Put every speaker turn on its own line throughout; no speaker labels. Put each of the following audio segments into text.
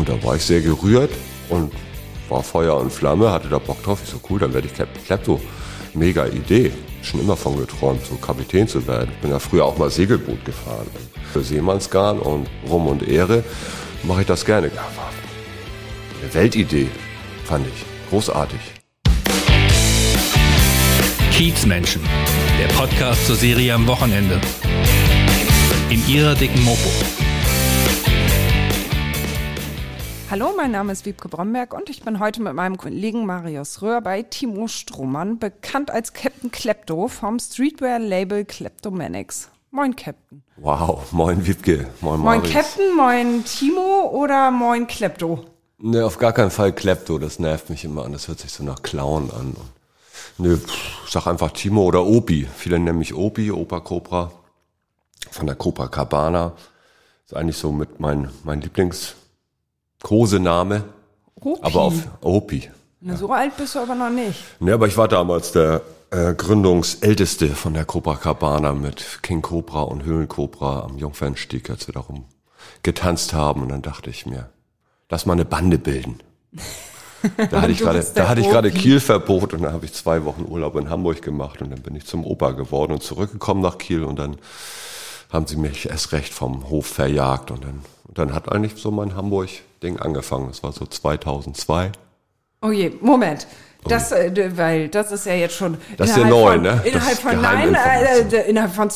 Und da war ich sehr gerührt und war Feuer und Flamme, hatte da Bock drauf. Ich so, cool, dann werde ich Captain Klepto. Mega Idee. Schon immer von geträumt, so Kapitän zu werden. Bin ja früher auch mal Segelboot gefahren. Für Seemannsgarn und Rum und Ehre mache ich das gerne. Ja, war eine Weltidee, fand ich. Großartig.
Kiezmenschen, der Podcast zur Serie am Wochenende. In ihrer dicken Mopo.
Hallo, mein Name ist Wiebke Bromberg und ich bin heute mit meinem Kollegen Marius Röhr bei Timo Strohmann, bekannt als Captain Klepto vom Streetwear-Label Kleptomanics. Moin, Captain.
Wow, moin Wiebke, moin
Moin,
Marius.
Captain, moin, Timo oder moin, Klepto?
Ne, auf gar keinen Fall Klepto, das nervt mich immer an. Das hört sich so nach Clown an. Nö, ich sag einfach Timo oder Opi. Viele nennen mich Opi, Opa Cobra. Von der Cobra Cabana. Ist eigentlich so mit mein, mein Lieblings Kosename.
Opi.
Aber auf Opi.
Na, so alt bist du aber noch nicht.
Ne, aber ich war damals der äh, Gründungsälteste von der Cobra Cabana mit King Cobra und Höhlencobra am Jungfernstieg, als wir darum getanzt haben. Und dann dachte ich mir, lass mal eine Bande bilden. Da hatte ich gerade, da hatte ich gerade. Kielverbot und dann habe ich zwei Wochen Urlaub in Hamburg gemacht und dann bin ich zum Opa geworden und zurückgekommen nach Kiel und dann haben sie mich erst recht vom Hof verjagt und dann, und dann hat eigentlich so mein Hamburg-Ding angefangen. Das war so 2002.
Oh je, Moment. Das, äh, weil das ist ja jetzt schon.
Das ist ja
innerhalb
neu,
von,
ne?
Innerhalb von, nein, äh, innerhalb von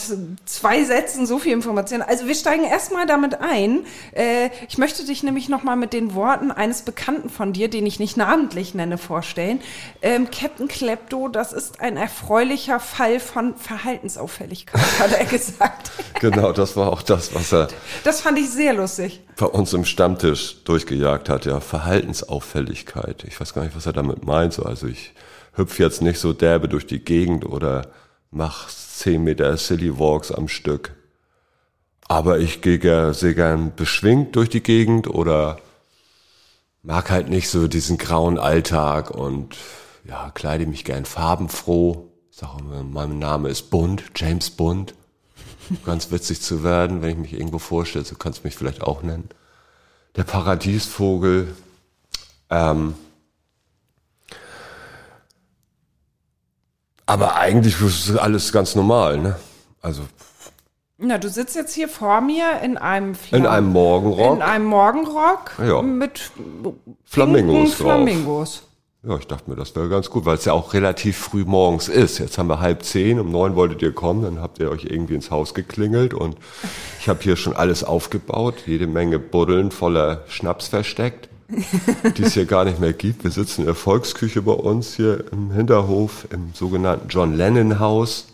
zwei Sätzen so viel Information. Also wir steigen erstmal damit ein. Äh, ich möchte dich nämlich nochmal mit den Worten eines Bekannten von dir, den ich nicht namentlich nenne, vorstellen. Ähm, Captain Klepto, das ist ein erfreulicher Fall von Verhaltensauffälligkeit, hat er gesagt.
Genau, das war auch das, was er
Das fand ich sehr lustig.
bei uns im Stammtisch durchgejagt hat, ja, Verhaltensauffälligkeit. Ich weiß gar nicht, was er damit meint. So, also ich hüpf jetzt nicht so derbe durch die Gegend oder mach zehn Meter Silly Walks am Stück. Aber ich gehe sehr gern beschwingt durch die Gegend oder mag halt nicht so diesen grauen Alltag und ja, kleide mich gern farbenfroh. Ich sage immer, mein Name ist Bunt, James Bunt. Ganz witzig zu werden, wenn ich mich irgendwo vorstelle, so kannst du mich vielleicht auch nennen. Der Paradiesvogel. Ähm, aber eigentlich ist es alles ganz normal, ne? Also
Na, du sitzt jetzt hier vor mir in einem Fla
in einem Morgenrock.
In einem Morgenrock
Ja.
mit
Flamingos.
Flamingos.
Ja, ich dachte mir, das wäre ganz gut, weil es ja auch relativ früh morgens ist. Jetzt haben wir halb zehn, um neun wolltet ihr kommen, dann habt ihr euch irgendwie ins Haus geklingelt und ich habe hier schon alles aufgebaut, jede Menge Buddeln voller Schnaps versteckt, die es hier gar nicht mehr gibt. Wir sitzen in der Volksküche bei uns hier im Hinterhof im sogenannten John Lennon Haus.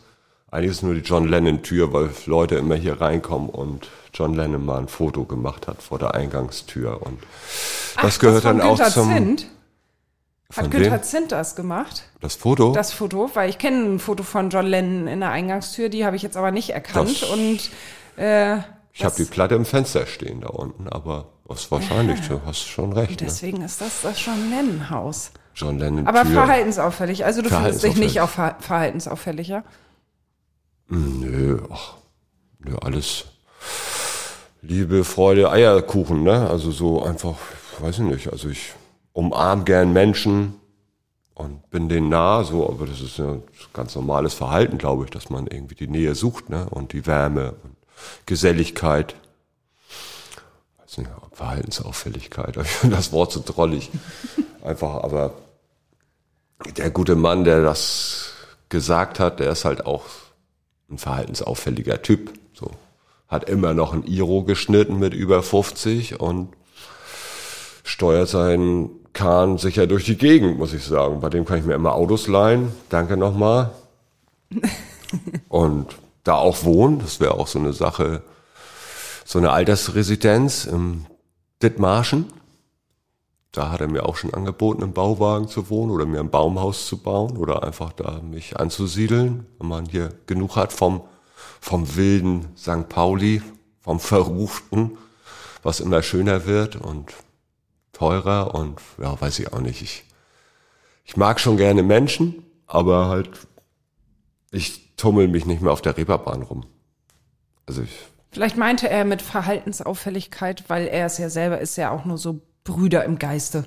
Eigentlich ist es nur die John Lennon Tür, weil Leute immer hier reinkommen und John Lennon mal ein Foto gemacht hat vor der Eingangstür und das
Ach,
gehört
von
dann auch
Günther
zum
Zint?
Von
Hat? Günther Zint das gemacht?
das Foto.
Das Foto? Weil ich kenne ein Foto von John Lennon in der Eingangstür, die habe ich jetzt aber nicht erkannt.
Das-
und äh,
Ich habe die Platte im Fenster stehen da unten, aber was wahrscheinlich, du hast schon recht. Ne?
deswegen ist das das John Lennon-Haus.
John Lennon
Aber
Tür.
verhaltensauffällig. Also du findest dich nicht auf ja?
Nö, ach, nö, alles Liebe, Freude, Eierkuchen, ne? Also so einfach, weiß ich nicht, also ich umarm gern Menschen und bin denen nah, so, aber das ist ja ganz normales Verhalten, glaube ich, dass man irgendwie die Nähe sucht, ne? Und die Wärme und Geselligkeit. Verhaltensauffälligkeit. Ich finde das Wort so drollig. Einfach, aber der gute Mann, der das gesagt hat, der ist halt auch ein verhaltensauffälliger Typ. So. Hat immer noch ein Iro geschnitten mit über 50 und steuert seinen Kahn sicher durch die Gegend, muss ich sagen. Bei dem kann ich mir immer Autos leihen. Danke nochmal. und da auch wohnen, das wäre auch so eine Sache, so eine Altersresidenz im Dithmarschen. Da hat er mir auch schon angeboten, im Bauwagen zu wohnen oder mir ein Baumhaus zu bauen oder einfach da mich anzusiedeln, wenn man hier genug hat vom, vom wilden St. Pauli, vom Verruchten, was immer schöner wird und teurer und ja, weiß ich auch nicht. Ich, ich mag schon gerne Menschen, aber halt, ich tummel mich nicht mehr auf der Reeperbahn rum. Also ich,
Vielleicht meinte er mit Verhaltensauffälligkeit, weil er es ja selber ist ja auch nur so Brüder im Geiste.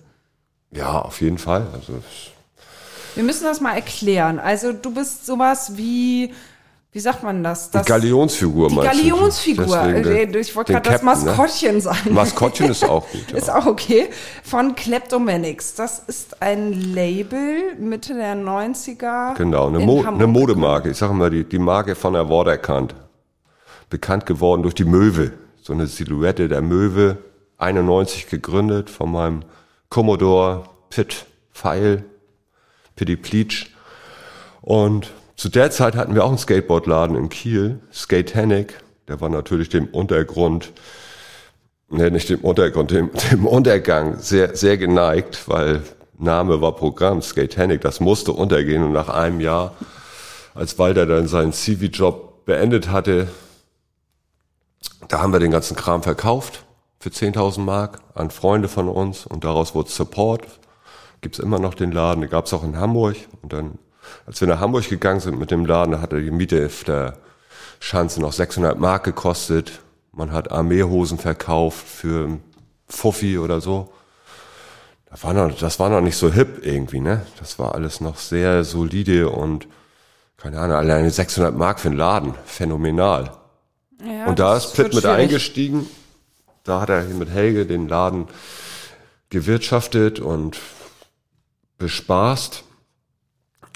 Ja, auf jeden Fall. Also
Wir müssen das mal erklären. Also du bist sowas wie, wie sagt man das? das
die Galionsfigur
die
meinst du?
Galionsfigur.
Deswegen
Äh,
der-
Ich wollte
den
gerade das
ne?
Maskottchen sagen.
Maskottchen ist auch gut. Ja.
Ist auch okay. Von Kleptomanics. Das ist ein Label Mitte der 90er.
Genau, eine,
in
Mo
Hamburg.
eine Modemarke. Ich sage mal, die, die Marke von der Wort erkannt. Bekannt geworden durch die Möwe. So eine Silhouette der Möwe. 91 gegründet von meinem Commodore Pitt Pfeil, Pitti Pleach. Und zu der Zeit hatten wir auch einen Skateboardladen in Kiel, Skatanic. Der war natürlich dem Untergrund, ne, nicht dem Untergrund, dem, dem Untergang sehr, sehr geneigt, weil Name war Programm, Skatanic, das musste untergehen. Und nach einem Jahr, als Walter dann seinen CV-Job beendet hatte, da haben wir den ganzen Kram verkauft für 10.000 Mark an Freunde von uns und daraus wurde Support. Gibt's immer noch den Laden, den gab's auch in Hamburg. Und dann, als wir nach Hamburg gegangen sind mit dem Laden, da hatte die Miete auf der Schanze noch 600 Mark gekostet. Man hat Armeehosen verkauft für Fuffi oder so. Das war, noch, das war noch nicht so hip irgendwie, ne? Das war alles noch sehr solide und keine Ahnung, alleine 600 Mark für einen Laden. Phänomenal.
Ja,
Und da ist Pitt mit
schwierig.
eingestiegen. Da hat er hier mit Helge den Laden gewirtschaftet und bespaßt.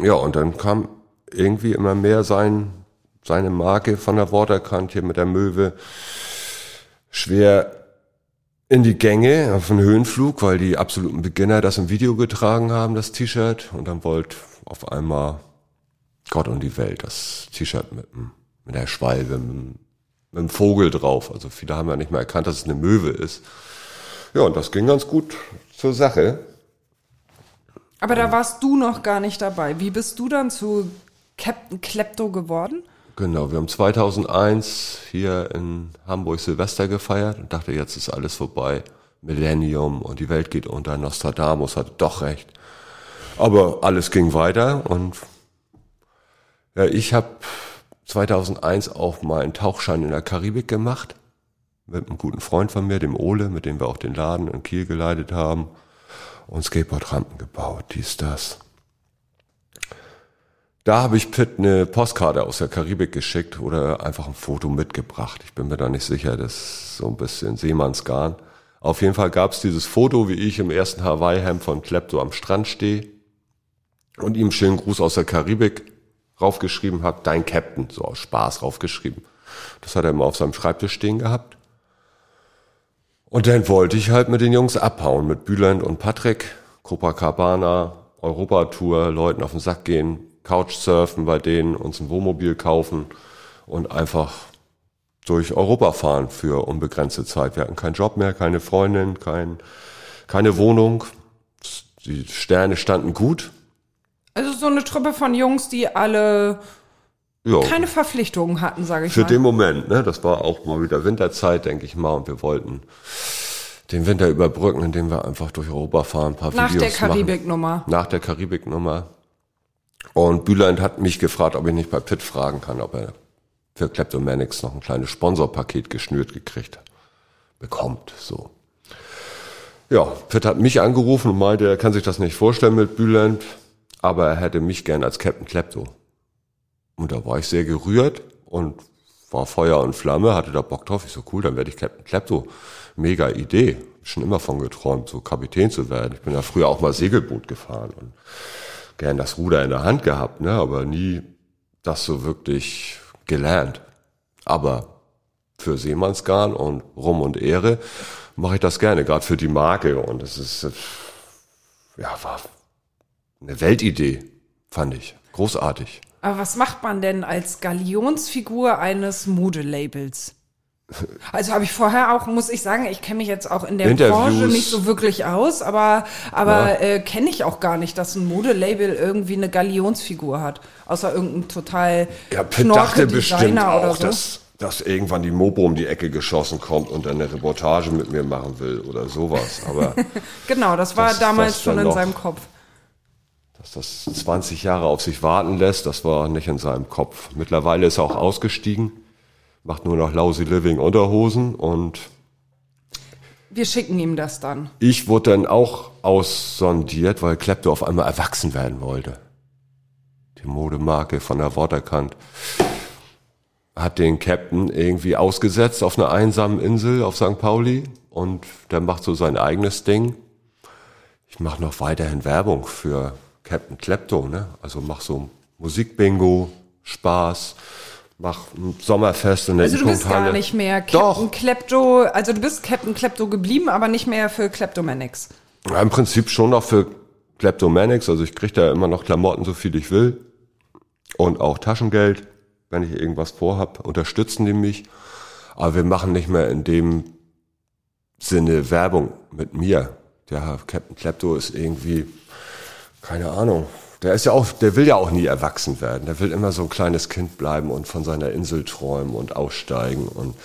Ja, und dann kam irgendwie immer mehr sein, seine Marke von der Waterkant hier mit der Möwe schwer in die Gänge auf den Höhenflug, weil die absoluten Beginner das im Video getragen haben, das T-Shirt. Und dann wollte auf einmal Gott und die Welt das T-Shirt mit, mit der Schwalbe, mit, dem- mit dem Vogel drauf. Also viele haben ja nicht mehr erkannt, dass es eine Möwe ist. Ja, und das ging ganz gut zur Sache.
Aber da warst du noch gar nicht dabei. Wie bist du dann zu Captain Klepto geworden?
Genau, wir haben 2001 hier in Hamburg Silvester gefeiert und dachte, jetzt ist alles vorbei. Millennium und die Welt geht unter. Nostradamus hatte doch recht. Aber alles ging weiter und ja, ich habe 2001 auch mal einen Tauchschein in der Karibik gemacht mit einem guten Freund von mir, dem Ole, mit dem wir auch den Laden in Kiel geleitet haben und Skateboardrampen gebaut, dies, das. Da habe ich Pitt eine Postkarte aus der Karibik geschickt oder einfach ein Foto mitgebracht. Ich bin mir da nicht sicher, das ist so ein bisschen Seemannsgarn. Auf jeden Fall gab es dieses Foto, wie ich im ersten Hawaii-Hemd von Klepto am Strand stehe und ihm schönen Gruß aus der Karibik raufgeschrieben habe, dein Captain, so aus Spaß raufgeschrieben. Das hat er immer auf seinem Schreibtisch stehen gehabt. Und dann wollte ich halt mit den Jungs abhauen, mit Bülent und Patrick, Copacabana, Europatour, Leuten auf den Sack gehen, Couchsurfen bei denen, uns ein Wohnmobil kaufen und einfach durch Europa fahren für unbegrenzte Zeit. Wir hatten keinen Job mehr, keine Freundin, kein, keine Wohnung. Die Sterne standen gut.
Also so eine Truppe von Jungs, die alle
Ja,
keine Verpflichtungen hatten, sage ich
für
mal.
den Moment, ne? Das war auch mal wieder Winterzeit, denke ich mal, und wir wollten den Winter überbrücken, indem wir einfach durch Europa fahren, ein paar
Nach
Videos
der
machen.
Karibiknummer.
Nach der Karibiknummer. Und Bühlein hat mich gefragt, ob ich nicht bei Pitt fragen kann, ob er für Kleptomanics noch ein kleines Sponsorpaket geschnürt gekriegt bekommt. So. Ja, Pitt hat mich angerufen und meinte, er kann sich das nicht vorstellen mit Bühland, aber er hätte mich gern als Captain Klepto. Und da war ich sehr gerührt und war Feuer und Flamme, hatte da Bock drauf. Ich so, cool, dann werde ich Captain Klepto. Mega Idee. Schon immer von geträumt, so Kapitän zu werden. Ich bin ja früher auch mal Segelboot gefahren und gern das Ruder in der Hand gehabt, ne, aber nie das so wirklich gelernt. Aber für Seemannsgarn und Rum und Ehre mache ich das gerne, gerade für die Marke. Und es ist, ja, war eine Weltidee, fand ich. Großartig.
Aber was macht man denn als Galionsfigur eines Modelabels? Also habe ich vorher auch, muss ich sagen, ich kenne mich jetzt auch in der
Interviews.
Branche nicht so wirklich aus, aber, aber äh, kenne ich auch gar nicht, dass ein Modelabel irgendwie eine Galionsfigur hat. Außer irgendein total
Ja, dachte bestimmt auch,
so.
dass, dass irgendwann die Mopo um die Ecke geschossen kommt und dann eine Reportage mit mir machen will oder sowas. Aber
Genau, das war
Das-
damals
das
schon in seinem Kopf.
Dass das 20 Jahre auf sich warten lässt, das war nicht in seinem Kopf. Mittlerweile ist er auch ausgestiegen, macht nur noch Lousy Living Unterhosen und
Wir schicken ihm das dann.
Ich wurde dann auch aussondiert, weil Klepto auf einmal erwachsen werden wollte. Die Modemarke von der Waterkant hat den Captain irgendwie ausgesetzt auf einer einsamen Insel auf St. Pauli und der macht so sein eigenes Ding. Ich mache noch weiterhin Werbung für Captain Klepto, ne? Also mach so Musikbingo, Spaß, mach ein Sommerfest in der
Also du bist gar nicht mehr
Doch.
Captain Klepto, also du bist Captain Klepto geblieben, aber nicht mehr für Kleptomanics.
Ja, Im Prinzip schon noch für Kleptomanics, also ich krieg da immer noch Klamotten, so viel ich will. Und auch Taschengeld, wenn ich irgendwas vorhab, unterstützen die mich. Aber wir machen nicht mehr in dem Sinne Werbung mit mir. Der Captain Klepto ist irgendwie, keine Ahnung, der ist ja auch, der will ja auch nie erwachsen werden. Der will immer so ein kleines Kind bleiben und von seiner Insel träumen und aussteigen und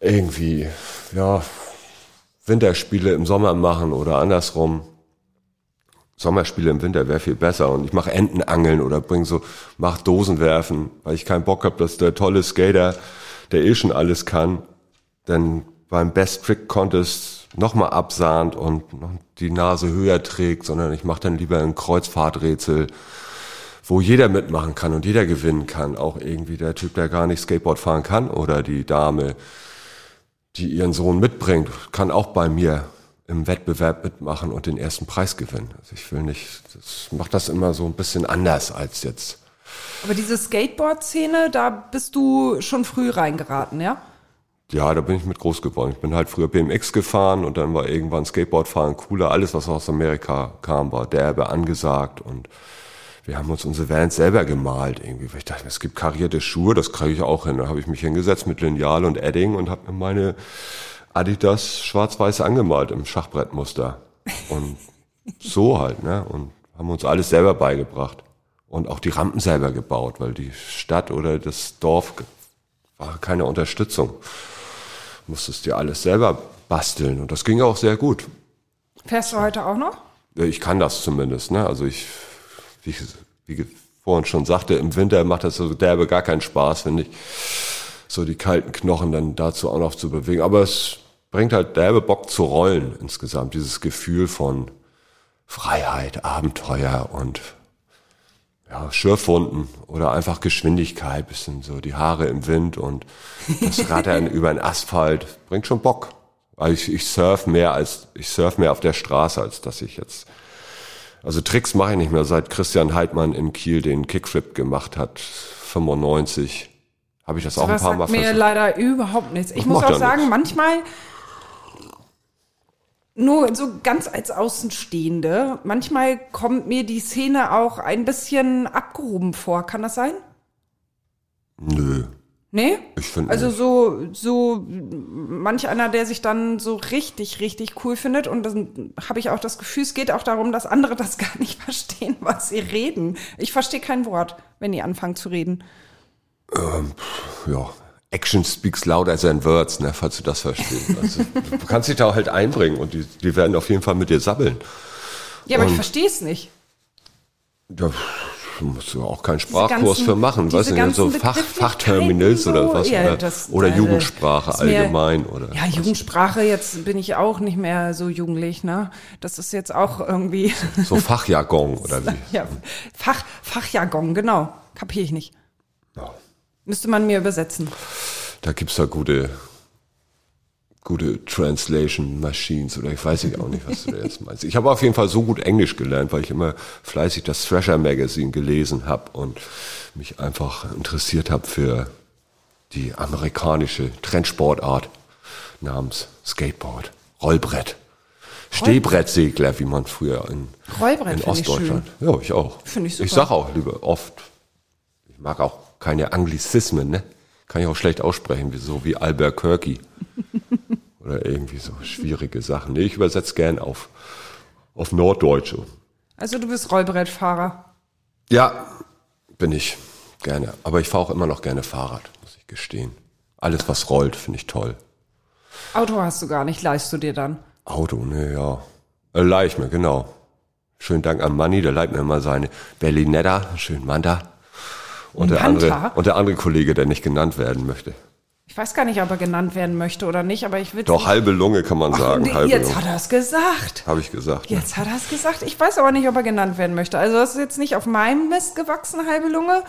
irgendwie, ja, Winterspiele im Sommer machen oder andersrum. Sommerspiele im Winter wäre viel besser und ich mache Entenangeln oder bring so, mach Dosenwerfen, weil ich keinen Bock habe, dass der tolle Skater, der eh schon alles kann, dann beim Best Trick Contest nochmal absahnt und die Nase höher trägt, sondern ich mache dann lieber ein Kreuzfahrträtsel, wo jeder mitmachen kann und jeder gewinnen kann. Auch irgendwie der Typ, der gar nicht Skateboard fahren kann oder die Dame, die ihren Sohn mitbringt, kann auch bei mir im Wettbewerb mitmachen und den ersten Preis gewinnen. Also ich will nicht, das macht das immer so ein bisschen anders als jetzt.
Aber diese Skateboard-Szene, da bist du schon früh reingeraten, ja?
Ja, da bin ich mit groß geworden. Ich bin halt früher BMX gefahren und dann war irgendwann Skateboardfahren cooler. Alles, was aus Amerika kam, war derbe angesagt und wir haben uns unsere Vans selber gemalt irgendwie. Weil ich dachte, es gibt karierte Schuhe, das kriege ich auch hin. Da habe ich mich hingesetzt mit Lineal und Edding und habe mir meine Adidas schwarz-weiß angemalt im Schachbrettmuster. Und so halt, ne? Und haben uns alles selber beigebracht. Und auch die Rampen selber gebaut, weil die Stadt oder das Dorf war keine Unterstützung. Musstest dir alles selber basteln. Und das ging auch sehr gut.
Fährst du heute auch noch?
Ich kann das zumindest, ne? Also ich, wie, ich- wie vorhin schon sagte, im Winter macht das so derbe gar keinen Spaß, finde ich. So die kalten Knochen dann dazu auch noch zu bewegen. Aber es bringt halt derbe Bock zu rollen insgesamt. Dieses Gefühl von Freiheit, Abenteuer und ja, Schürfwunden oder einfach Geschwindigkeit, bisschen so die Haare im Wind und das Rattern über den Asphalt bringt schon Bock. Weil ich, ich surf mehr als ich surf mehr auf der Straße, als dass ich jetzt also Tricks mache ich nicht mehr, seit Christian Heidmann in Kiel den Kickflip gemacht hat, 95. Habe ich das auch ein paar Mal
sagt mir
versucht.
leider überhaupt nichts. Ich
Das
muss auch sagen,
nichts.
manchmal nur so ganz als Außenstehende, manchmal kommt mir die Szene auch ein bisschen abgehoben vor. Kann das sein?
Nö,
Nee?
ich finde
Also
nicht.
so, so manch einer, der sich dann so richtig, richtig cool findet. Und dann habe ich auch das Gefühl, es geht auch darum, dass andere das gar nicht verstehen, was sie reden. Ich verstehe kein Wort, wenn die anfangen zu reden.
ja, Action speaks louder than words, ne, falls du das verstehst. Also, du kannst dich da halt einbringen und die, die werden auf jeden Fall mit dir sabbeln.
Ja, aber ich
Und-
verstehe es nicht.
Da musst du auch keinen Sprachkurs
ganzen-
für machen, weißt du, so Fach, Fachterminals oder
so,
was,
ja,
oder,
das-
oder
äh,
Jugendsprache allgemein, oder.
Ja, Jugendsprache, jetzt bin ich auch nicht mehr so jugendlich, ne? Das ist jetzt auch irgendwie,
So Fachjargon, oder wie?
ja, Fach, Fachjargon, genau. Kapiere ich nicht.
Ja.
Müsste man mir übersetzen.
Da gibt's da gute, gute Translation Machines oder ich weiß ich auch nicht, was du da jetzt meinst. Ich habe auf jeden Fall so gut Englisch gelernt, weil ich immer fleißig das Thrasher Magazine gelesen habe und mich einfach interessiert habe für die amerikanische Trendsportart namens Skateboard, Rollbrett. Stehbrettsegler, wie man früher in,
Rollbrett
in
finde ich
Ostdeutschland. Ja, ich auch.
Finde ich
Ich
super.
sag auch lieber oft, ich mag auch keine Anglizismen, ne? Kann ich auch schlecht aussprechen, wie so wie Albuquerque. Oder irgendwie so schwierige Sachen. Nee, ich übersetze gern auf, auf Norddeutsche.
Also du bist Rollbrettfahrer.
Ja, bin ich gerne. Aber ich fahre auch immer noch gerne Fahrrad, muss ich gestehen. Alles, was rollt, finde ich toll.
Auto hast du gar nicht, leihst du dir dann.
Auto, ne, ja. Äh, leih ich mir, genau. Schönen Dank an Manni, der leiht mir immer seine Berlinetta, schön Manta. Und der, andere, und der andere Kollege, der nicht genannt werden möchte.
Ich weiß gar nicht, ob er genannt werden möchte oder nicht, aber ich will.
Doch, halbe Lunge kann man sagen.
nee,
halbe
jetzt
Lunge.
hat er es gesagt.
Habe ich gesagt. ne?
Jetzt hat er es gesagt. Ich weiß aber nicht, ob er genannt werden möchte. Also das ist jetzt nicht auf meinem Mist gewachsen, halbe Lunge.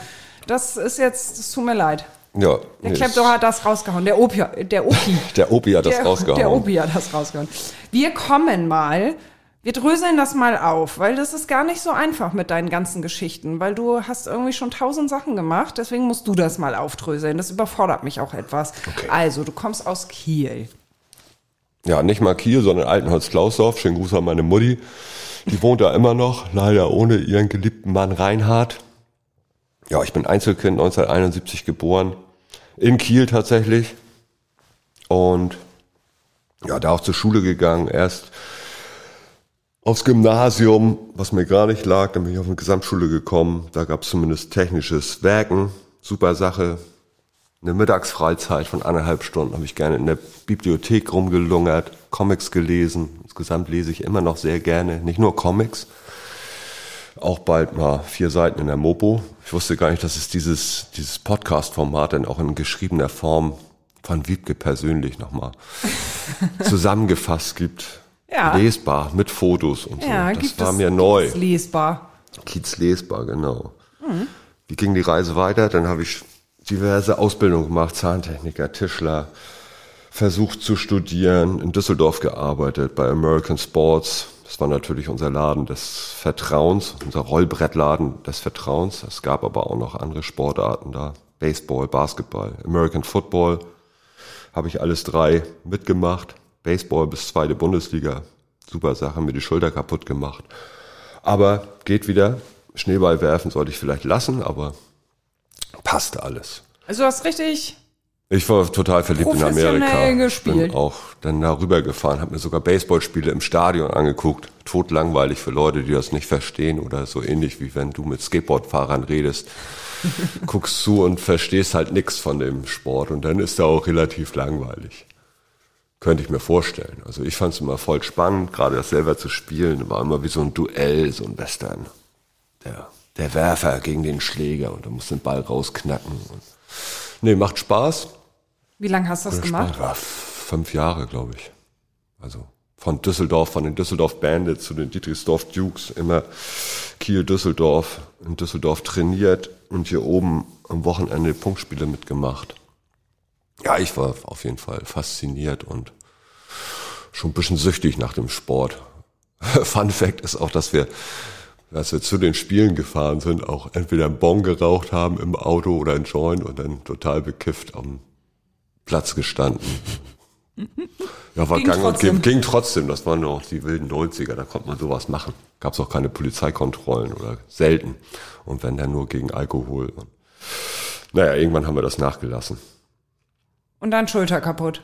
Das ist jetzt, es tut mir leid.
Ja,
Der
nee,
Klepto hat das rausgehauen. Der Opi, der Opi.
der Opi hat das
der,
rausgehauen.
Der Opi hat das rausgehauen. Wir kommen mal, wir dröseln das mal auf, weil das ist gar nicht so einfach mit deinen ganzen Geschichten, weil du hast irgendwie schon tausend Sachen gemacht, deswegen musst du das mal aufdröseln. Das überfordert mich auch etwas.
Okay.
Also, du kommst aus Kiel.
Ja, nicht mal Kiel, sondern Altenholz-Klausdorf. Schönen Gruß an meine Mutti. Die wohnt da immer noch, leider ohne ihren geliebten Mann Reinhard. Ja, ich bin Einzelkind, 1971 geboren. In Kiel tatsächlich. Und ja, da auch zur Schule gegangen. Erst aufs Gymnasium, was mir gar nicht lag. Dann bin ich auf eine Gesamtschule gekommen. Da gab es zumindest technisches Werken. Super Sache. Eine Mittagsfreizeit von anderthalb Stunden habe ich gerne in der Bibliothek rumgelungert, Comics gelesen. Insgesamt lese ich immer noch sehr gerne, nicht nur Comics, auch bald mal vier Seiten in der Mopo. Ich wusste gar nicht, dass es dieses, dieses Podcast-Format dann auch in geschriebener Form von Wiebke persönlich nochmal zusammengefasst gibt.
Ja.
Lesbar, mit Fotos und
Ja,
so. Das
gibt
war
es,
mir neu.
es lesbar.
Kiez lesbar, genau. Wie ging die Reise weiter? Dann habe ich diverse Ausbildungen gemacht, Zahntechniker, Tischler, versucht zu studieren, in Düsseldorf gearbeitet, bei American Sports. Das war natürlich unser Laden des Vertrauens, unser Rollbrettladen des Vertrauens. Es gab aber auch noch andere Sportarten da. Baseball, Basketball, American Football. Habe ich alles drei mitgemacht. Baseball bis zweite Bundesliga. Super Sache, mir die Schulter kaputt gemacht. Aber geht wieder. Schneeball werfen sollte ich vielleicht lassen, aber passte alles.
Also du hast richtig,
Ich war total verliebt in Amerika.
gespielt.
Bin auch dann darüber gefahren, habe mir sogar Baseballspiele im Stadion angeguckt. Totlangweilig für Leute, die das nicht verstehen oder so ähnlich wie wenn du mit Skateboardfahrern redest. Guckst zu und verstehst halt nichts von dem Sport und dann ist er auch relativ langweilig. Könnte ich mir vorstellen. Also ich fand es immer voll spannend, gerade das selber zu spielen. War immer wie so ein Duell, so ein Western. Der, der Werfer gegen den Schläger und du musst den Ball rausknacken. Und nee, macht Spaß.
wie lange hast du das gemacht?
War fünf Jahre, glaube ich. Also von Düsseldorf, von den Düsseldorf Bandits zu den Dietrichsdorf Dukes, immer Kiel, Düsseldorf, in Düsseldorf trainiert und hier oben am Wochenende Punktspiele mitgemacht. Ja, ich war auf jeden Fall fasziniert und schon ein bisschen süchtig nach dem Sport. Fun Fact ist auch, dass wir, als wir zu den Spielen gefahren sind, auch entweder einen Bon geraucht haben im Auto oder einen Joint und dann total bekifft am Platz gestanden. Ja, war
Ging
gang und
trotzdem.
ging, ging trotzdem. Das waren noch die wilden 90er, da konnte man sowas machen. Gab es auch keine Polizeikontrollen oder selten. Und wenn dann nur gegen Alkohol. Und, naja, irgendwann haben wir das nachgelassen.
Und dann Schulter kaputt.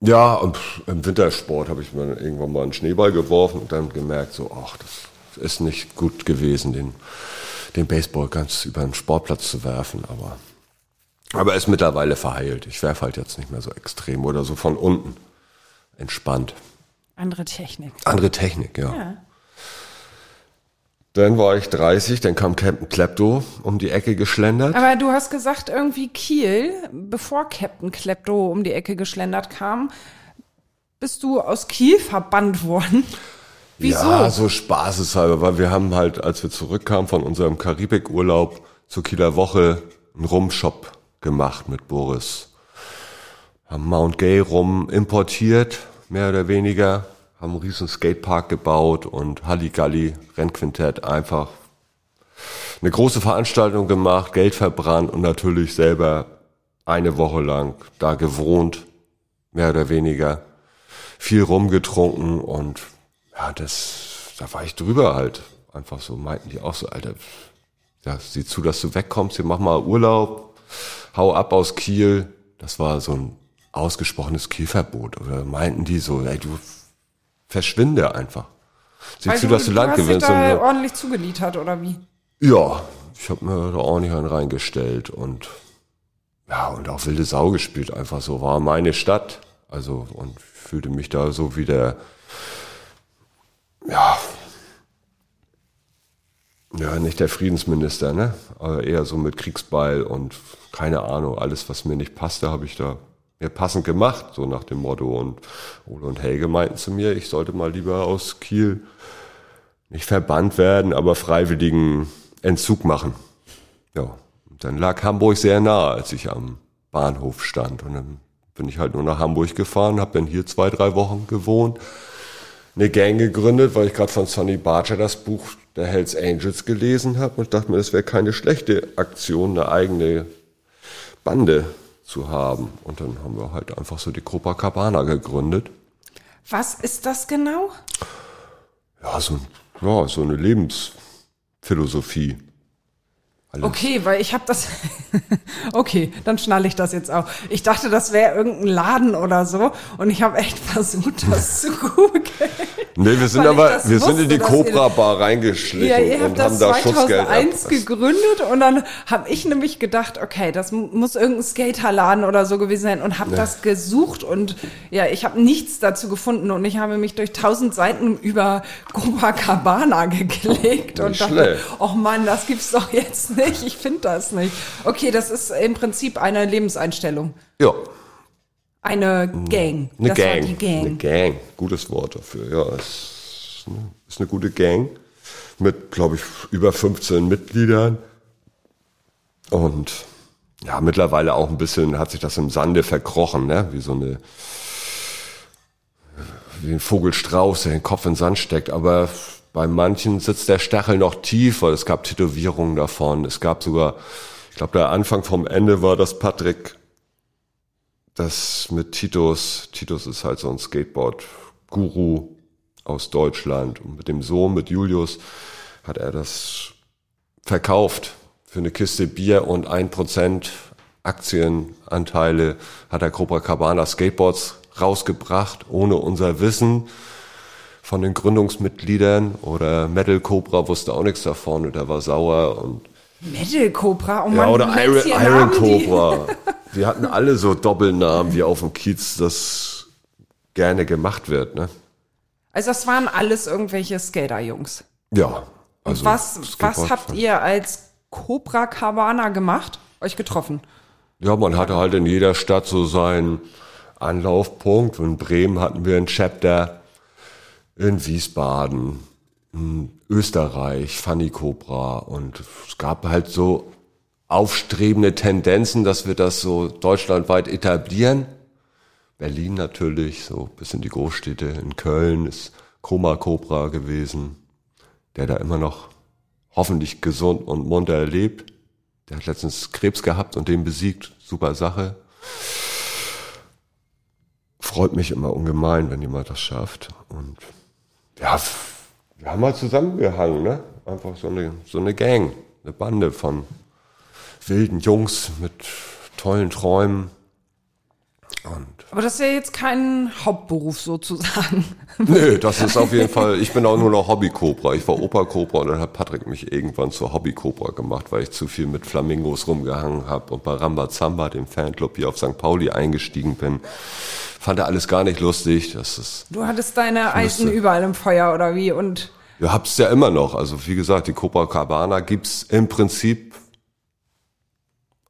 Ja, im Wintersport habe ich mir irgendwann mal einen Schneeball geworfen und dann gemerkt, so, ach, das ist nicht gut gewesen, den, den Baseball ganz über den Sportplatz zu werfen, aber, aber ist mittlerweile verheilt. Ich werfe halt jetzt nicht mehr so extrem oder so von unten. Entspannt.
Andere Technik.
Andere Technik, ja.
Ja.
Dann war ich 30, dann kam Captain Klepto um die Ecke geschlendert.
Aber du hast gesagt, irgendwie Kiel, bevor Captain Klepto um die Ecke geschlendert kam, bist du aus Kiel verbannt worden. Wieso?
Ja, so spaßeshalber, weil wir haben halt, als wir zurückkamen von unserem Karibikurlaub zur Kieler Woche, einen Rumshop gemacht mit Boris. Haben Mount Gay Rum importiert, mehr oder weniger, haben einen riesen Skatepark gebaut und Halligalli, Rennquintett, einfach eine große Veranstaltung gemacht, Geld verbrannt und natürlich selber eine Woche lang da gewohnt, mehr oder weniger viel rumgetrunken und ja, das, da war ich drüber halt. Einfach so, meinten die auch so, Alter, ja, sieh zu, dass du wegkommst, hier mach mal Urlaub, hau ab aus Kiel. Das war so ein ausgesprochenes Kielverbot. Oder meinten die so, ey, du verschwinde einfach. Sieh
Weil
zu, dass du Land
hast dich
gewinnst.
da
Und,
ordentlich zugeliefert, oder wie?
ja, ich habe mir da ordentlich einen reingestellt und ja, und auch wilde Sau gespielt, einfach so. War meine Stadt. Also, und fühlte mich da so wie der, ja, Ja, nicht der Friedensminister, ne? Aber eher so mit Kriegsbeil und keine Ahnung, alles, was mir nicht passte, habe ich da mir passend gemacht, so nach dem Motto. Und Ole und Helge meinten zu mir, ich sollte mal lieber aus Kiel nicht verbannt werden, aber freiwilligen Entzug machen. Ja, und dann lag Hamburg sehr nah, als ich am Bahnhof stand. Und dann bin ich halt nur nach Hamburg gefahren, habe dann hier zwei, drei Wochen gewohnt, eine Gang gegründet, weil ich gerade von Sonny Barger das Buch der Hells Angels gelesen habe und dachte mir, das wäre keine schlechte Aktion, eine eigene Bande zu haben. Und dann haben wir halt einfach so die Copacabana gegründet.
Was ist das genau?
Ja, so, ja, so eine Lebensphilosophie.
Alles. Okay, weil ich habe das. okay, dann schnalle ich das jetzt auch. Ich dachte, das wäre irgendein Laden oder so und ich habe echt versucht, das zu googeln.
Nee, wir sind aber, wir wusste, sind in die Cobra Bar reingeschlichen ja, ihr habt und haben da Schutzgeld
2001 gegründet und dann habe ich nämlich gedacht, okay, das muss irgendein Skaterladen oder so gewesen sein und habe ja. das gesucht und ja, ich habe nichts dazu gefunden und ich habe mich durch tausend Seiten über Copacabana geklickt und dachte, oh Mann, das gibt's doch jetzt nicht, ich finde das nicht. Okay, das ist im Prinzip eine Lebenseinstellung.
Ja.
Eine Gang.
Eine das Gang. die Gang. Eine Gang. Gutes Wort dafür. Ja, es ist eine, ist eine gute Gang mit, glaube ich, über 15 Mitgliedern. Und ja, mittlerweile auch ein bisschen hat sich das im Sande verkrochen, ne? Wie so eine, wie ein Vogelstrauß, der den Kopf in den Sand steckt. Aber bei manchen sitzt der Stachel noch tiefer. Es gab Tätowierungen davon. Es gab sogar, ich glaube, der Anfang vom Ende war, dass Patrick das mit Titus, Titus ist halt so ein Skateboard-Guru aus Deutschland. Und mit dem Sohn, mit Julius, hat er das verkauft für eine Kiste Bier und ein Prozent Aktienanteile hat er Copacabana Skateboards rausgebracht, ohne unser Wissen von den Gründungsmitgliedern oder Metal Cobra wusste auch nichts davon und er war sauer und
Metal Cobra, oh Mann,
ja, oder Iron, Iron Cobra. Wir hatten alle so Doppelnamen, wie auf dem Kiez das gerne gemacht wird, ne?
Also das waren alles irgendwelche Skater-Jungs.
Ja.
Also was, was habt ihr als Cobra Cabana gemacht? Euch getroffen?
Ja, man hatte halt in jeder Stadt so seinen Anlaufpunkt. In Bremen hatten wir ein Chapter, in Wiesbaden, in Österreich, Fanny Cobra und es gab halt so aufstrebende Tendenzen, dass wir das so deutschlandweit etablieren. Berlin natürlich, so bis in die Großstädte. In Köln ist Chroma Cobra gewesen, der da immer noch hoffentlich gesund und munter lebt. Der hat letztens Krebs gehabt und den besiegt. Super Sache. Freut mich immer ungemein, wenn jemand das schafft. Und ja, wir haben halt zusammengehangen, ne? Einfach so eine, so eine Gang, eine Bande von wilden Jungs mit tollen Träumen.
Und Aber das ist ja jetzt kein Hauptberuf sozusagen.
Nö, das ist auf jeden Fall, ich bin auch nur noch Hobby-Cobra. Ich war Opa-Cobra und dann hat Patrick mich irgendwann zur Hobby-Cobra gemacht, weil ich zu viel mit Flamingos rumgehangen habe und bei Ramba Zamba, dem Fanclub hier auf St. Pauli eingestiegen bin. Fand er alles gar nicht lustig. Das ist,
du hattest deine Eisen überall im Feuer oder wie? Und
ja, hab's ja immer noch. Also wie gesagt, die Copacabana gibt's im Prinzip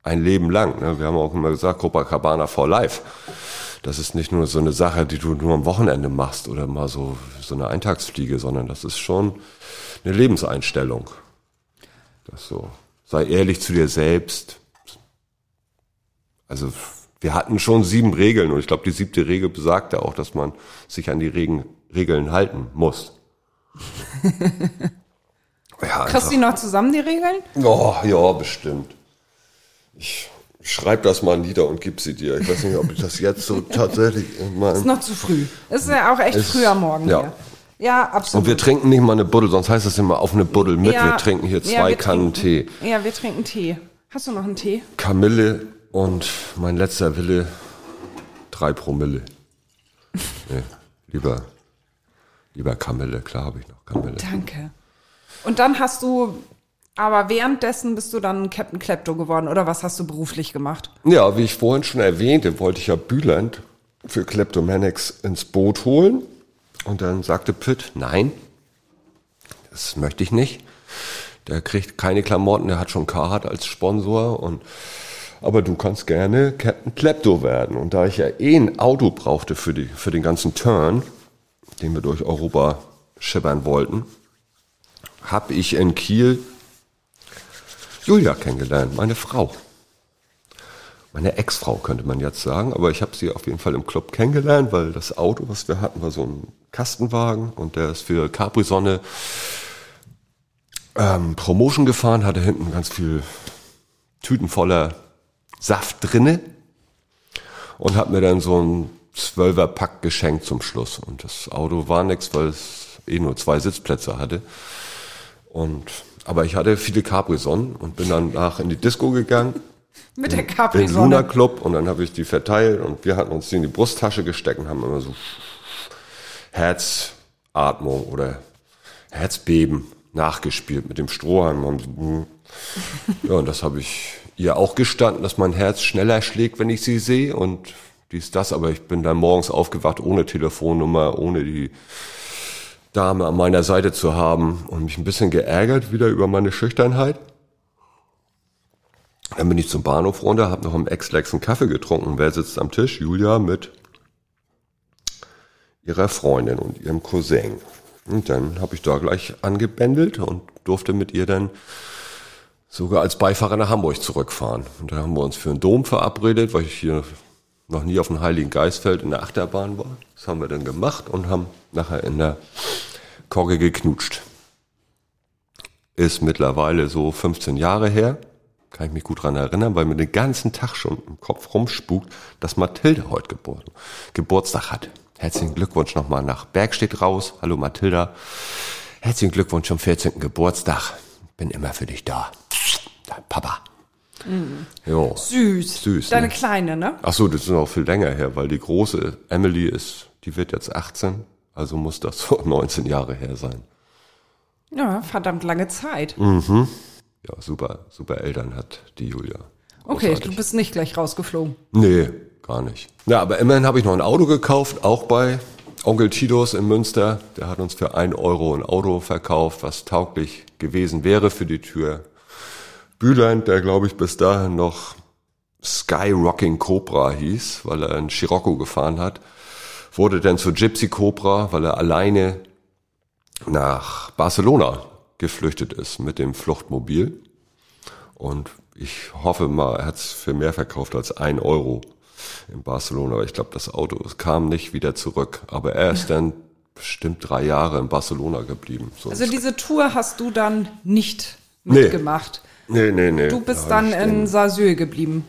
ein Leben lang. Ne? Wir haben auch immer gesagt, Copacabana for life. Das ist nicht nur so eine Sache, die du nur am Wochenende machst oder mal so, so eine Eintagsfliege, sondern das ist schon eine Lebenseinstellung. Das so. Sei ehrlich zu dir selbst. Also, wir hatten schon sieben Regeln und ich glaube, die siebte Regel besagte auch, dass man sich an die Regen, Regeln halten muss.
ja, Kriegst du noch zusammen, die Regeln?
Oh, ja, bestimmt. Ich schreib das mal nieder und gib sie dir. Ich weiß nicht, ob ich das jetzt so tatsächlich
in meinem... Ist noch zu früh. Ist ja auch echt ist, früh am Morgen
ja.
hier. Ja, absolut.
Und wir trinken nicht mal eine Buddel, sonst heißt das immer auf eine Buddel mit. Ja, wir trinken hier zwei ja, Kannen
trinken, Tee. Ja, wir trinken Tee. Hast du noch einen Tee?
Kamille und mein letzter Wille, drei Promille. nee, lieber, lieber Kamille, klar habe ich noch Kamille.
Danke. Und dann hast du aber währenddessen bist du dann Captain Klepto geworden oder was hast du beruflich gemacht?
Ja, wie ich vorhin schon erwähnte, wollte ich ja Büland für Kleptomanics ins Boot holen. Und dann sagte Pitt, nein, das möchte ich nicht. Der kriegt keine Klamotten, der hat schon Carhartt als Sponsor und aber du kannst gerne Captain Klepto werden. Und da ich ja eh ein Auto brauchte für, die, für den ganzen Turn, den wir durch Europa schippern wollten, habe ich in Kiel Julia kennengelernt, meine Frau. Meine Ex-Frau könnte man jetzt sagen, aber ich habe sie auf jeden Fall im Club kennengelernt, weil das Auto, was wir hatten, war so ein Kastenwagen und der ist für Capri-Sonne ähm, Promotion gefahren, hatte hinten ganz viel Tüten voller Saft drinne und hat mir dann so ein Zwölfer Pack geschenkt zum Schluss. Und das Auto war nix, weil es eh nur zwei Sitzplätze hatte. Und, aber ich hatte viele Capri-Sonnen und bin dann nach in die Disco gegangen.
Mit der
Den Luna
Capri-Sonne.
Club und dann habe ich die verteilt und wir hatten uns die in die Brusttasche gesteckt und haben immer so Herzatmung oder Herzbeben nachgespielt mit dem Strohhalm. Und so, ja, und das habe ich ihr auch gestanden, dass mein Herz schneller schlägt, wenn ich sie sehe und dies, das. Aber ich bin dann morgens aufgewacht ohne Telefonnummer, ohne die Dame an meiner Seite zu haben und mich ein bisschen geärgert wieder über meine Schüchternheit. Dann bin ich zum Bahnhof runter, habe noch im Ex-Lex einen Kaffee getrunken. Wer sitzt am Tisch? Julia mit ihrer Freundin und ihrem Cousin. Und dann habe ich da gleich angebändelt und durfte mit ihr dann sogar als Beifahrer nach Hamburg zurückfahren. Und dann haben wir uns für einen Dom verabredet, weil ich hier noch nie auf dem Heiligen Geistfeld in der Achterbahn war. Das haben wir dann gemacht und haben nachher in der Kogge geknutscht. Ist mittlerweile so 15 Jahre her. Kann ich mich gut dran erinnern, weil mir den ganzen Tag schon im Kopf rumspukt, dass Mathilde heute Geburt, Geburtstag hat. Herzlichen Glückwunsch nochmal nach Bergstedt raus. Hallo Mathilda. Herzlichen Glückwunsch zum 14. Geburtstag. Bin immer für dich da. Dein Papa. Jo.
Süß.
Süß,
Deine
ne?
Kleine, ne?
Ach so, das ist noch viel länger her, weil die große Emily ist, die wird jetzt 18, also muss das so 19 Jahre her sein.
Ja, verdammt lange Zeit.
Ja, super, super Eltern hat die Julia.
Okay,
Großartig.
du bist nicht gleich rausgeflogen.
Nee, gar nicht. Ja, aber immerhin habe ich noch ein Auto gekauft, auch bei Onkel Titus in Münster. Der hat uns für ein Euro ein Auto verkauft, was tauglich gewesen wäre für die Tür. Bühlein, der glaube ich bis dahin noch Skyrocking Cobra hieß, weil er einen Scirocco gefahren hat, wurde dann zu Gypsy Cobra, weil er alleine nach Barcelona geflüchtet ist mit dem Fluchtmobil. Und ich hoffe mal, er hat es für mehr verkauft als ein Euro in Barcelona. Aber ich glaube, das Auto es kam nicht wieder zurück. Aber er ist dann bestimmt drei Jahre in Barcelona geblieben. So
Also diese Tour hast du dann nicht
Nee.
mitgemacht.
nee, nee, nee.
Du bist
Da
dann in Saarsuel geblieben.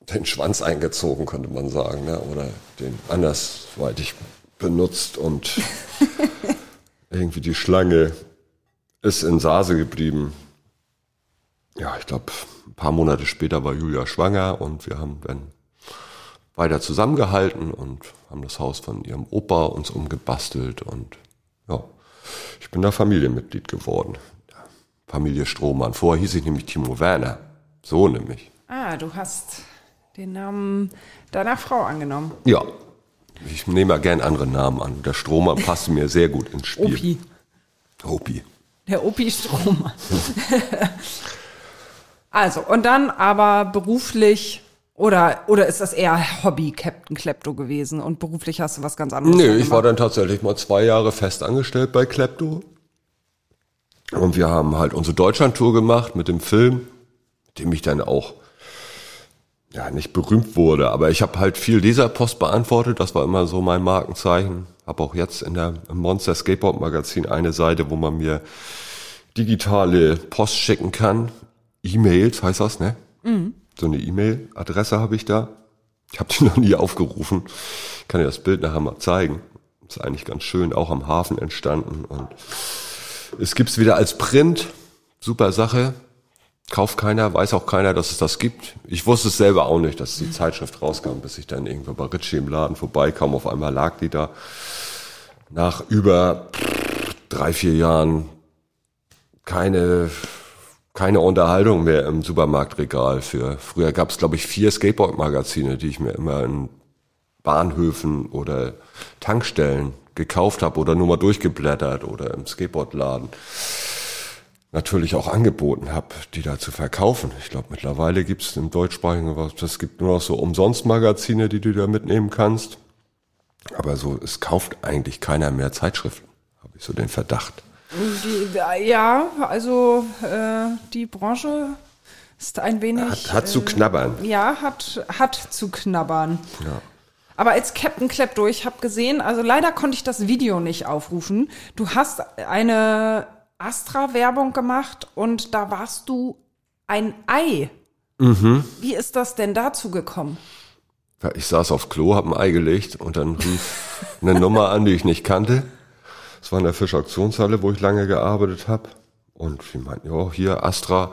Den, Schwanz eingezogen, könnte man sagen. Ne? Oder den andersweitig benutzt und irgendwie die Schlange ist in Sase geblieben. Ja, ich glaube, ein paar Monate später war Julia schwanger und wir haben dann weiter zusammengehalten und haben das Haus von ihrem Opa uns umgebastelt und ja, ich bin da Familienmitglied geworden. Familie Strohmann. Vorher hieß ich nämlich Timo Werner. So nämlich.
Ah, du hast den Namen deiner Frau angenommen.
Ja. Ich nehme ja gern andere Namen an. Der Strohmann passte mir sehr gut ins Spiel.
Opi.
Opi.
Der Opi Stromer. also, und dann aber beruflich oder, oder ist das eher Hobby Captain Klepto gewesen und beruflich hast du was ganz anderes
Nee, ich war dann tatsächlich mal zwei Jahre fest angestellt bei Klepto. Und wir haben halt unsere Deutschlandtour gemacht mit dem Film, mit dem ich dann auch ja nicht berühmt wurde, aber ich habe halt viel Leserpost beantwortet, das war immer so mein Markenzeichen. Habe auch jetzt in der Monster Skateboard Magazin eine Seite, wo man mir digitale Post schicken kann. E-Mails heißt das, ne? So eine E-Mail-Adresse habe ich da. Ich habe die noch nie aufgerufen. Ich kann dir das Bild nachher mal zeigen. Ist eigentlich ganz schön, auch am Hafen entstanden. Und es gibt's wieder als Print. Super Sache. Kauft keiner, weiß auch keiner, dass es das gibt. Ich wusste es selber auch nicht, dass die Zeitschrift rauskam, bis ich dann irgendwo bei Ritchie im Laden vorbeikam. Auf einmal lag die da. Nach über drei, vier Jahren keine, keine Unterhaltung mehr im Supermarktregal für. Früher gab es, glaube ich, vier Skateboard-Magazine, die ich mir immer in Bahnhöfen oder Tankstellen gekauft habe oder nur mal durchgeblättert oder im Skateboardladen. Natürlich auch angeboten habe, die da zu verkaufen. Ich glaube, mittlerweile gibt es im deutschsprachigen was, das gibt nur noch so Umsonstmagazine, die du da mitnehmen kannst. Aber so, es kauft eigentlich keiner mehr Zeitschriften, habe ich so den Verdacht.
Die, ja, also äh, die Branche ist ein wenig.
Hat, hat zu
äh,
knabbern.
Ja, hat, hat zu knabbern.
Ja.
Aber als Captain Klepto, ich habe gesehen, also leider konnte ich das Video nicht aufrufen. Du hast eine Astra-Werbung gemacht und da warst du ein Ei.
Mhm.
Wie ist das denn dazu gekommen?
Ja, Ich saß auf Klo, hab ein Ei gelegt und dann rief eine Nummer an, die ich nicht kannte. Es war in der Fischauktionshalle, wo ich lange gearbeitet habe. Und die meinten, ja, hier Astra,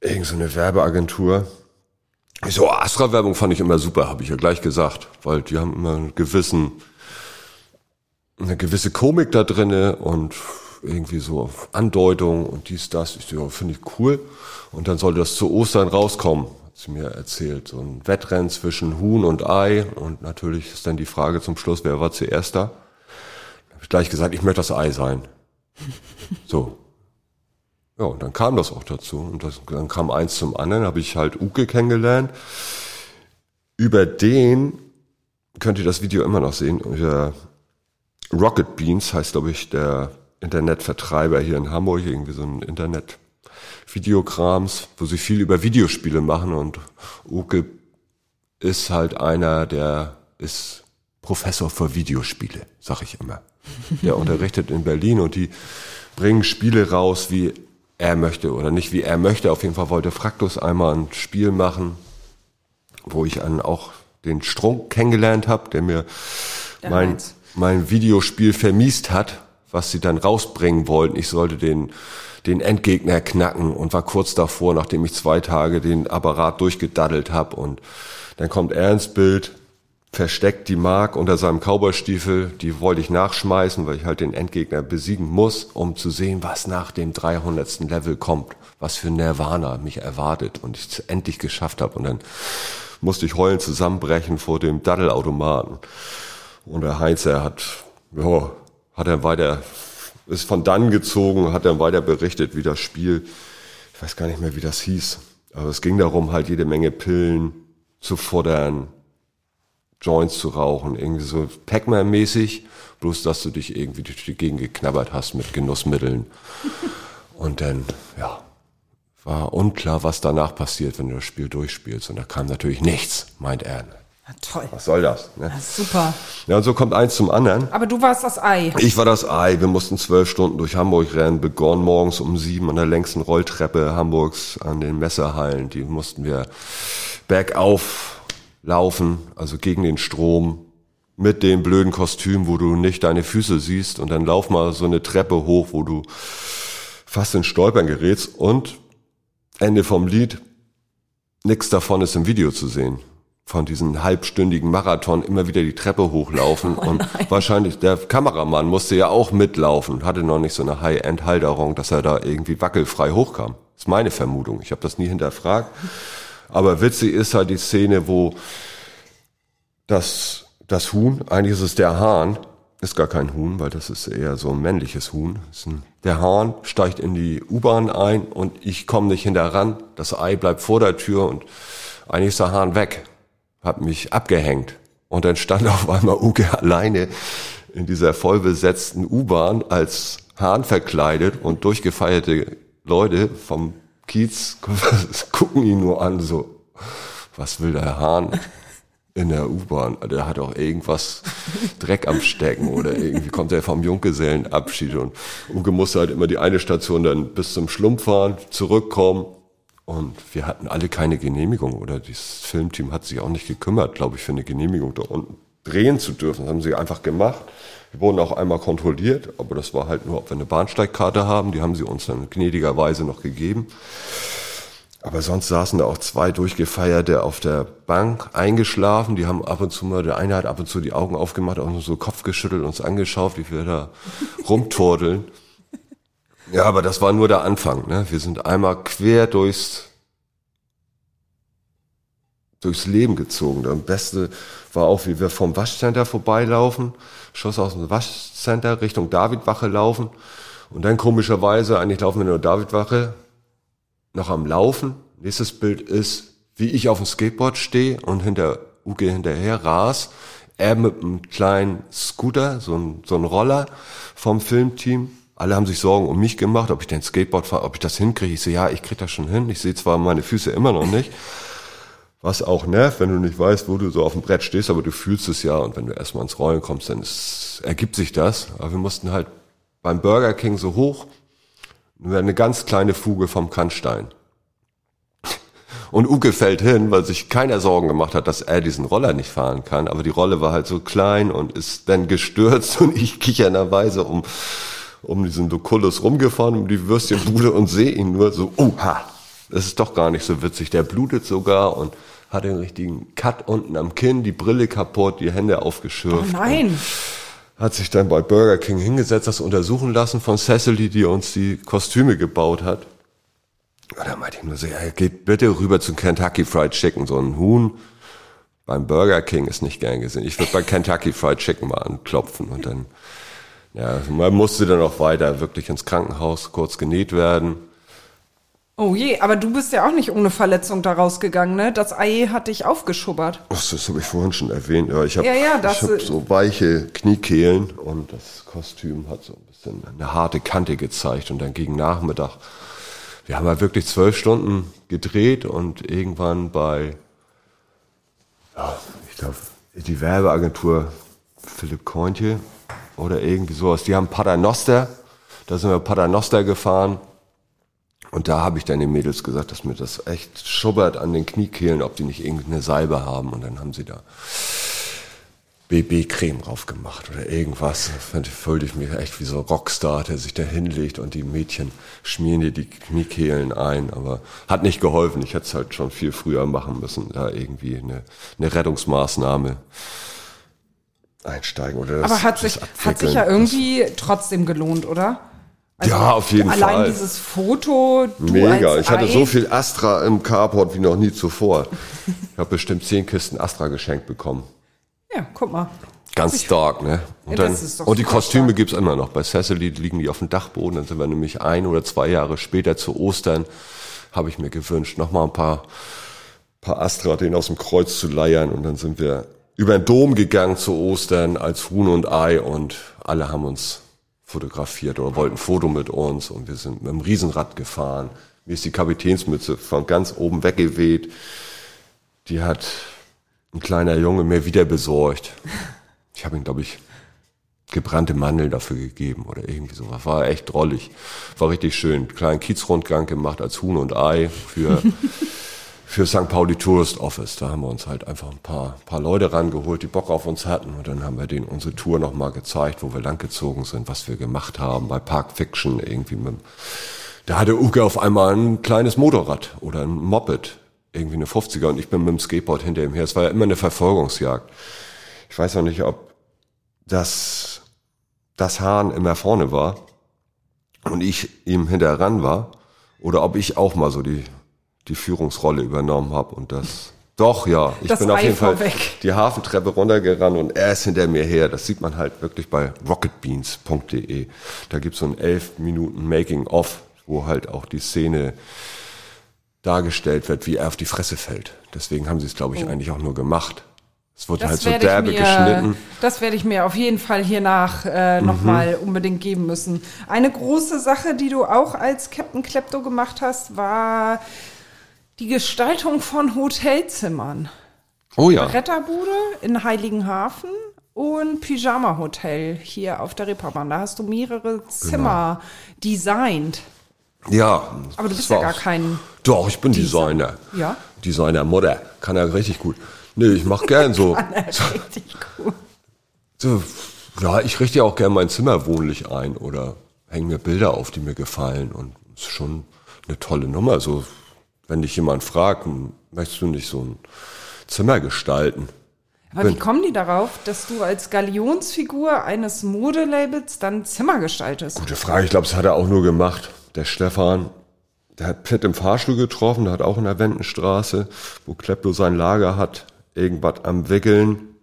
irgend so eine Werbeagentur. Ich so, Astra-Werbung fand ich immer super, habe ich ja gleich gesagt, weil die haben immer einen gewissen, eine gewisse Komik da drinne und irgendwie so Andeutung und dies, das. Ich so, finde ich cool. Und dann sollte das zu Ostern rauskommen, hat sie mir erzählt. So ein Wettrennen zwischen Huhn und Ei. Und natürlich ist dann die Frage zum Schluss, wer war zuerst da? Habe ich gleich gesagt, ich möchte das Ei sein. So. Ja, und dann kam das auch dazu. Und das, dann kam eins zum anderen, habe ich halt Uke kennengelernt. Über den könnt ihr das Video immer noch sehen. Über Rocket Beans heißt, glaube ich, der Internetvertreiber hier in Hamburg, irgendwie so ein Internet Videokrams, wo sie viel über Videospiele machen und Uke ist halt einer, der ist Professor für Videospiele, sag ich immer. Der unterrichtet in Berlin und die bringen Spiele raus, wie er möchte oder nicht wie er möchte. Auf jeden Fall wollte Fraktus einmal ein Spiel machen, wo ich an auch den Strunk kennengelernt habe, der mir
Der
mein,
Heinz.
mein Videospiel vermiest hat, was sie dann rausbringen wollten. Ich sollte den, den Endgegner knacken und war kurz davor, nachdem ich zwei Tage den Apparat durchgedaddelt habe. Und dann kommt er ins Bild, versteckt die Mark unter seinem Cowboystiefel. Die wollte ich nachschmeißen, weil ich halt den Endgegner besiegen muss, um zu sehen, was nach dem 300. Level kommt, was für Nirvana mich erwartet und ich es endlich geschafft habe. Und dann musste ich heulen zusammenbrechen vor dem Daddelautomaten. Und der Heinz, er hat, ja, hat er weiter, ist von dann gezogen, hat dann weiter berichtet, wie das Spiel, ich weiß gar nicht mehr, wie das hieß, aber es ging darum, halt jede Menge Pillen zu futtern, Joints zu rauchen, irgendwie so Pac-Man-mäßig, bloß dass du dich irgendwie durch die Gegend geknabbert hast mit Genussmitteln. Und dann, ja, war unklar, was danach passiert, wenn du das Spiel durchspielst. Und da kam natürlich nichts, meint er.
Na, toll.
Was soll das? Ne?
Das ist super.
Ja, und so kommt eins zum anderen.
Aber du warst das Ei.
Ich war das Ei. Wir mussten zwölf Stunden durch Hamburg rennen, begonnen morgens um sieben an der längsten Rolltreppe Hamburgs an den Messerhallen. Die mussten wir bergauf laufen, also gegen den Strom, mit dem blöden Kostüm, wo du nicht deine Füße siehst. Und dann lauf mal so eine Treppe hoch, wo du fast in Stolpern gerätst. Und Ende vom Lied, nix davon ist im Video zu sehen. Von diesen halbstündigen Marathon immer wieder die Treppe hochlaufen und wahrscheinlich der Kameramann musste ja auch mitlaufen, hatte noch nicht so eine High-End-Halterung, dass er da irgendwie wackelfrei hochkam. Das ist meine Vermutung. Ich habe das nie hinterfragt. Aber witzig ist halt die Szene, wo das, das Huhn, eigentlich ist es der Hahn, ist gar kein Huhn, weil das ist eher so ein männliches Huhn. Der Hahn steigt in die U-Bahn ein und ich komme nicht hinterran. Das Ei bleibt vor der Tür und eigentlich ist der Hahn weg. Hab mich abgehängt. Und dann stand auf einmal Uke alleine in dieser vollbesetzten U-Bahn als Hahn verkleidet und durchgefeierte Leute vom Kiez gucken ihn nur an, so, was will der Hahn in der U-Bahn? Der hat auch irgendwas Dreck am Stecken oder irgendwie kommt er vom Junggesellenabschied und Uke musste halt immer die eine Station dann bis zum Schlumpf fahren, zurückkommen und wir hatten alle keine Genehmigung oder das Filmteam hat sich auch nicht gekümmert, glaube ich, für eine Genehmigung da unten drehen zu dürfen. Das haben sie einfach gemacht. Wir wurden auch einmal kontrolliert, aber das war halt nur, ob wir eine Bahnsteigkarte haben. Die haben sie uns dann gnädigerweise noch gegeben. Aber sonst saßen da auch zwei Durchgefeierte auf der Bank eingeschlafen. Die haben ab und zu mal, der eine hat ab und zu die Augen aufgemacht, auch nur so Kopf geschüttelt, uns angeschaut, wie wir da rumturteln. Ja, aber das war nur der Anfang. Ne? Wir sind einmal quer durchs durchs Leben gezogen. Das Beste war auch, wie wir vom Waschcenter vorbeilaufen, Schuss aus dem Waschcenter Richtung Davidwache laufen Und dann komischerweise, eigentlich laufen wir nur Davidwache, noch am Laufen. Nächstes Bild ist, wie ich auf dem Skateboard stehe und hinter Uke hinterher ras. Er mit einem kleinen Scooter, so ein, so ein Roller vom Filmteam. Alle haben sich Sorgen um mich gemacht, ob ich den Skateboard fahre, ob ich das hinkriege. Ich so, ja, ich krieg das schon hin. Ich sehe zwar meine Füße immer noch nicht. Was auch nervt, wenn du nicht weißt, wo du so auf dem Brett stehst, aber du fühlst es ja. Und wenn du erstmal ins Rollen kommst, dann ist, ergibt sich das. Aber wir mussten halt beim Burger King so hoch, nur eine ganz kleine Fuge vom Kannstein. Und Uke fällt hin, weil sich keiner Sorgen gemacht hat, dass er diesen Roller nicht fahren kann. Aber die Rolle war halt so klein und ist dann gestürzt und ich kichernderweise um, um diesen Lucullus rumgefahren, um die Würstchenbude und sehe ihn nur so, oha, das ist doch gar nicht so witzig. Der blutet sogar und hat den richtigen Cut unten am Kinn, die Brille kaputt, die Hände aufgeschürft.
Oh nein.
Hat sich dann bei Burger King hingesetzt, das untersuchen lassen von Cecily, die uns die Kostüme gebaut hat. Und dann meinte ich nur so, ja, geht bitte rüber zu Kentucky Fried Chicken, so ein Huhn beim Burger King ist nicht gern gesehen. Ich würde bei Kentucky Fried Chicken mal anklopfen und dann, ja, man musste dann auch weiter wirklich ins Krankenhaus kurz genäht werden.
Oh je, aber du bist ja auch nicht ohne Verletzung da rausgegangen, ne? Das Ei hat dich aufgeschubbert.
Ach, das habe ich vorhin schon erwähnt. Ja, ich habe
Ja, ja,
hab so weiche Kniekehlen und das Kostüm hat so ein bisschen eine harte Kante gezeigt. Und dann gegen Nachmittag, wir haben ja wirklich zwölf Stunden gedreht und irgendwann bei, ja, ich glaube, die Werbeagentur Philipp Kointje oder irgendwie sowas, die haben Paternoster, da sind wir Paternoster gefahren. Und da habe ich dann den Mädels gesagt, dass mir das echt schubbert an den Kniekehlen, ob die nicht irgendeine Salbe haben. Und dann haben sie da BB-Creme drauf gemacht oder irgendwas. Da fühlte ich mich echt wie so ein Rockstar, der sich da hinlegt und die Mädchen schmieren dir die Kniekehlen ein. Aber hat nicht geholfen. Ich hätte es halt schon viel früher machen müssen, da irgendwie eine, eine Rettungsmaßnahme einsteigen oder das,
Aber hat sich, hat sich ja irgendwie trotzdem gelohnt, oder? Also
Ja, auf jeden
allein
Fall.
dieses Foto, du
Mega. Ich hatte
Ei.
so viel Astra im Carport wie noch nie zuvor. Ich habe bestimmt zehn Kisten Astra geschenkt bekommen.
Ja, guck mal.
Ganz stark, ne? Und,
Ja,
dann, und die Kostüme
stark.
gibt's immer noch. Bei Cecily liegen die auf dem Dachboden. Dann sind wir nämlich ein oder zwei Jahre später zu Ostern, habe ich mir gewünscht, noch mal ein paar, paar Astra den aus dem Kreuz zu leiern. Und dann sind wir über den Dom gegangen zu Ostern als Huhn und Ei und alle haben uns fotografiert oder wollten ein Foto mit uns und wir sind mit dem Riesenrad gefahren. Mir ist die Kapitänsmütze von ganz oben weggeweht. Die hat ein kleiner Junge mir wieder besorgt. Ich habe ihm, glaube ich, gebrannte Mandeln dafür gegeben oder irgendwie sowas. War echt drollig. War richtig schön. Kleinen Kiezrundgang gemacht als Huhn und Ei für, für St. Pauli Tourist Office. Da haben wir uns halt einfach ein paar, paar Leute rangeholt, die Bock auf uns hatten. Und dann haben wir denen unsere Tour nochmal gezeigt, wo wir langgezogen sind, was wir gemacht haben. Bei Park Fiction irgendwie mit, da hatte Uke auf einmal ein kleines Motorrad oder ein Moped. Irgendwie eine 50er und ich bin mit dem Skateboard hinter ihm her. Es war ja immer eine Verfolgungsjagd. Ich weiß noch nicht, ob das, das Hahn immer vorne war und ich ihm hinterher ran war oder ob ich auch mal so die, die Führungsrolle übernommen habe und das doch, ja. Ich
Das
bin auf
Ei
jeden Fall
vorweg.
die Hafentreppe runtergerannt und er ist hinter mir her. Das sieht man halt wirklich bei rocketbeans.de. Da gibt's so ein elf Minuten Making-of, wo halt auch die Szene dargestellt wird, wie er auf die Fresse fällt. Deswegen haben sie es, glaube ich, eigentlich auch nur gemacht. Es wurde halt so derbe
mir,
geschnitten.
Das werde ich mir auf jeden Fall hiernach äh,
Mhm.
nochmal unbedingt geben müssen. Eine große Sache, die du auch als Captain Klepto gemacht hast, war die Gestaltung von Hotelzimmern.
Oh ja.
Retterbude in Heiligenhafen und Pyjama Hotel hier auf der Reeperbahn. Da hast du mehrere Zimmer designt.
Ja.
Aber du bist ja gar kein
Doch, ich bin Designer.
Ja?
Designer Mutter. Kann er richtig gut. Nee, ich mach gern so. so,
Richtig cool.
so. Ja, ich richte ja auch gern mein Zimmer wohnlich ein oder hänge mir Bilder auf, die mir gefallen. Und ist schon eine tolle Nummer. So, wenn dich jemand fragt, möchtest du nicht so ein Zimmer gestalten?
Aber wie kommen die darauf, dass du als Galionsfigur eines Modelabels dann Zimmer gestaltest?
Gute Frage. Ich glaube, das hat er auch nur gemacht. Der Stefan, der hat Pitt im Fahrstuhl getroffen, der hat auch in der Wendenstraße, wo Klepto sein Lager hat, irgendwas am Wickeln.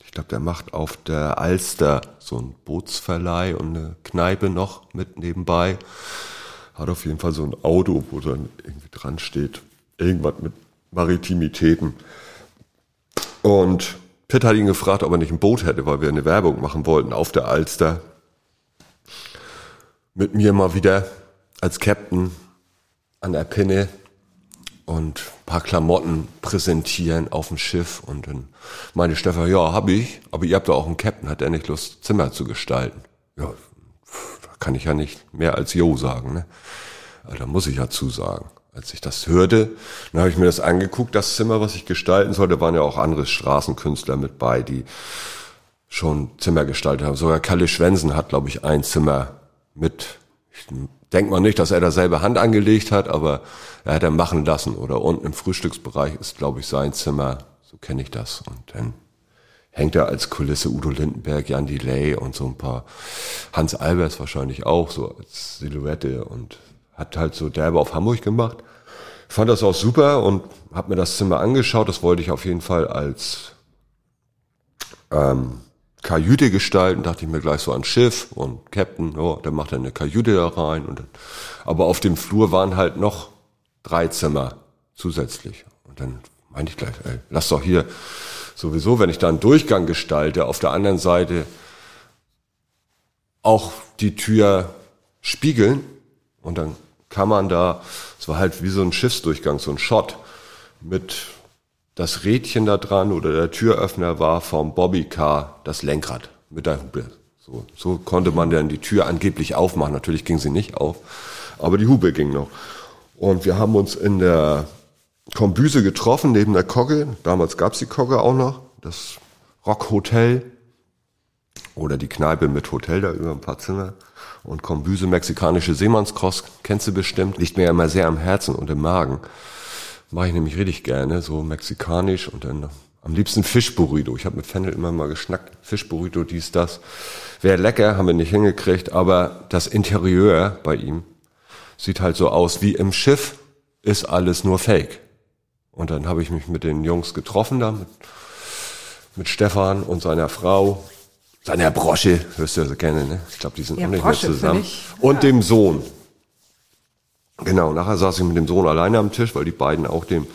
Ich Ich glaube, der macht auf der Alster so einen Bootsverleih und eine Kneipe noch mit nebenbei. Hat auf jeden Fall so ein Auto, wo dann irgendwie dran steht, irgendwas mit Maritimitäten. Und Pitt hat ihn gefragt, ob er nicht ein Boot hätte, weil wir eine Werbung machen wollten auf der Alster. Mit mir mal wieder als Captain an der Pinne und ein paar Klamotten präsentieren auf dem Schiff. Und dann meinte Stefan, ja, hab ich, aber ihr habt doch auch einen Captain, hat er nicht Lust, Zimmer zu gestalten? Ja, kann ich ja nicht mehr als Jo sagen. Ne? Da muss ich ja zusagen. Als ich das hörte, dann habe ich mir das angeguckt, das Zimmer, was ich gestalten sollte, waren ja auch andere Straßenkünstler mit bei, die schon Zimmer gestaltet haben. Sogar Kalle Schwensen hat, glaube ich, ein Zimmer mit. Ich denke mal nicht, dass er da selber Hand angelegt hat, aber er hat er machen lassen. Oder unten im Frühstücksbereich ist, glaube ich, sein Zimmer. So kenne ich das. Und dann hängt er als Kulisse Udo Lindenberg, Jan Delay und so ein paar Hans Albers wahrscheinlich auch, so als Silhouette und hat halt so derbe auf Hamburg gemacht. Fand das auch super und habe mir das Zimmer angeschaut. Das wollte ich auf jeden Fall als ähm, Kajüte gestalten. Dachte ich mir gleich so an Schiff und Captain, oh, der macht dann eine Kajüte da rein. Und dann, aber auf dem Flur waren halt noch drei Zimmer zusätzlich. Und dann meinte ich gleich, ey, lass doch hier sowieso, wenn ich da einen Durchgang gestalte, auf der anderen Seite auch die Tür spiegeln und dann kann man da, es war halt wie so ein Schiffsdurchgang, so ein Shot mit das Rädchen da dran oder der Türöffner war vom Bobbycar das Lenkrad mit der Hupe. So, so konnte man dann die Tür angeblich aufmachen. Natürlich ging sie nicht auf, aber die Hupe ging noch. Und wir haben uns in der Kombüse getroffen, neben der Kogge. Damals gab's die Kogge auch noch, das Rockhotel oder die Kneipe mit Hotel da über ein paar Zimmer und Kombüse, mexikanische Seemannskross, kennst du bestimmt, liegt mir immer sehr am Herzen und im Magen. Mache ich nämlich richtig gerne, so mexikanisch und dann am liebsten Fischburrito. Ich habe mit Fennel immer mal geschnackt. Fischburrito, dies, das. Wäre lecker, haben wir nicht hingekriegt, aber das Interieur bei ihm sieht halt so aus wie im Schiff, ist alles nur Fake. Und dann habe ich mich mit den Jungs getroffen da, mit, mit Stefan und seiner Frau seiner Brosche, hörst du ja so gerne, ne? Ich glaube, die sind
Ja,
auch nicht
Brosche,
mehr zusammen. Und
Ja.
dem Sohn. Genau, nachher saß ich mit dem Sohn alleine am Tisch, weil die beiden auch dem,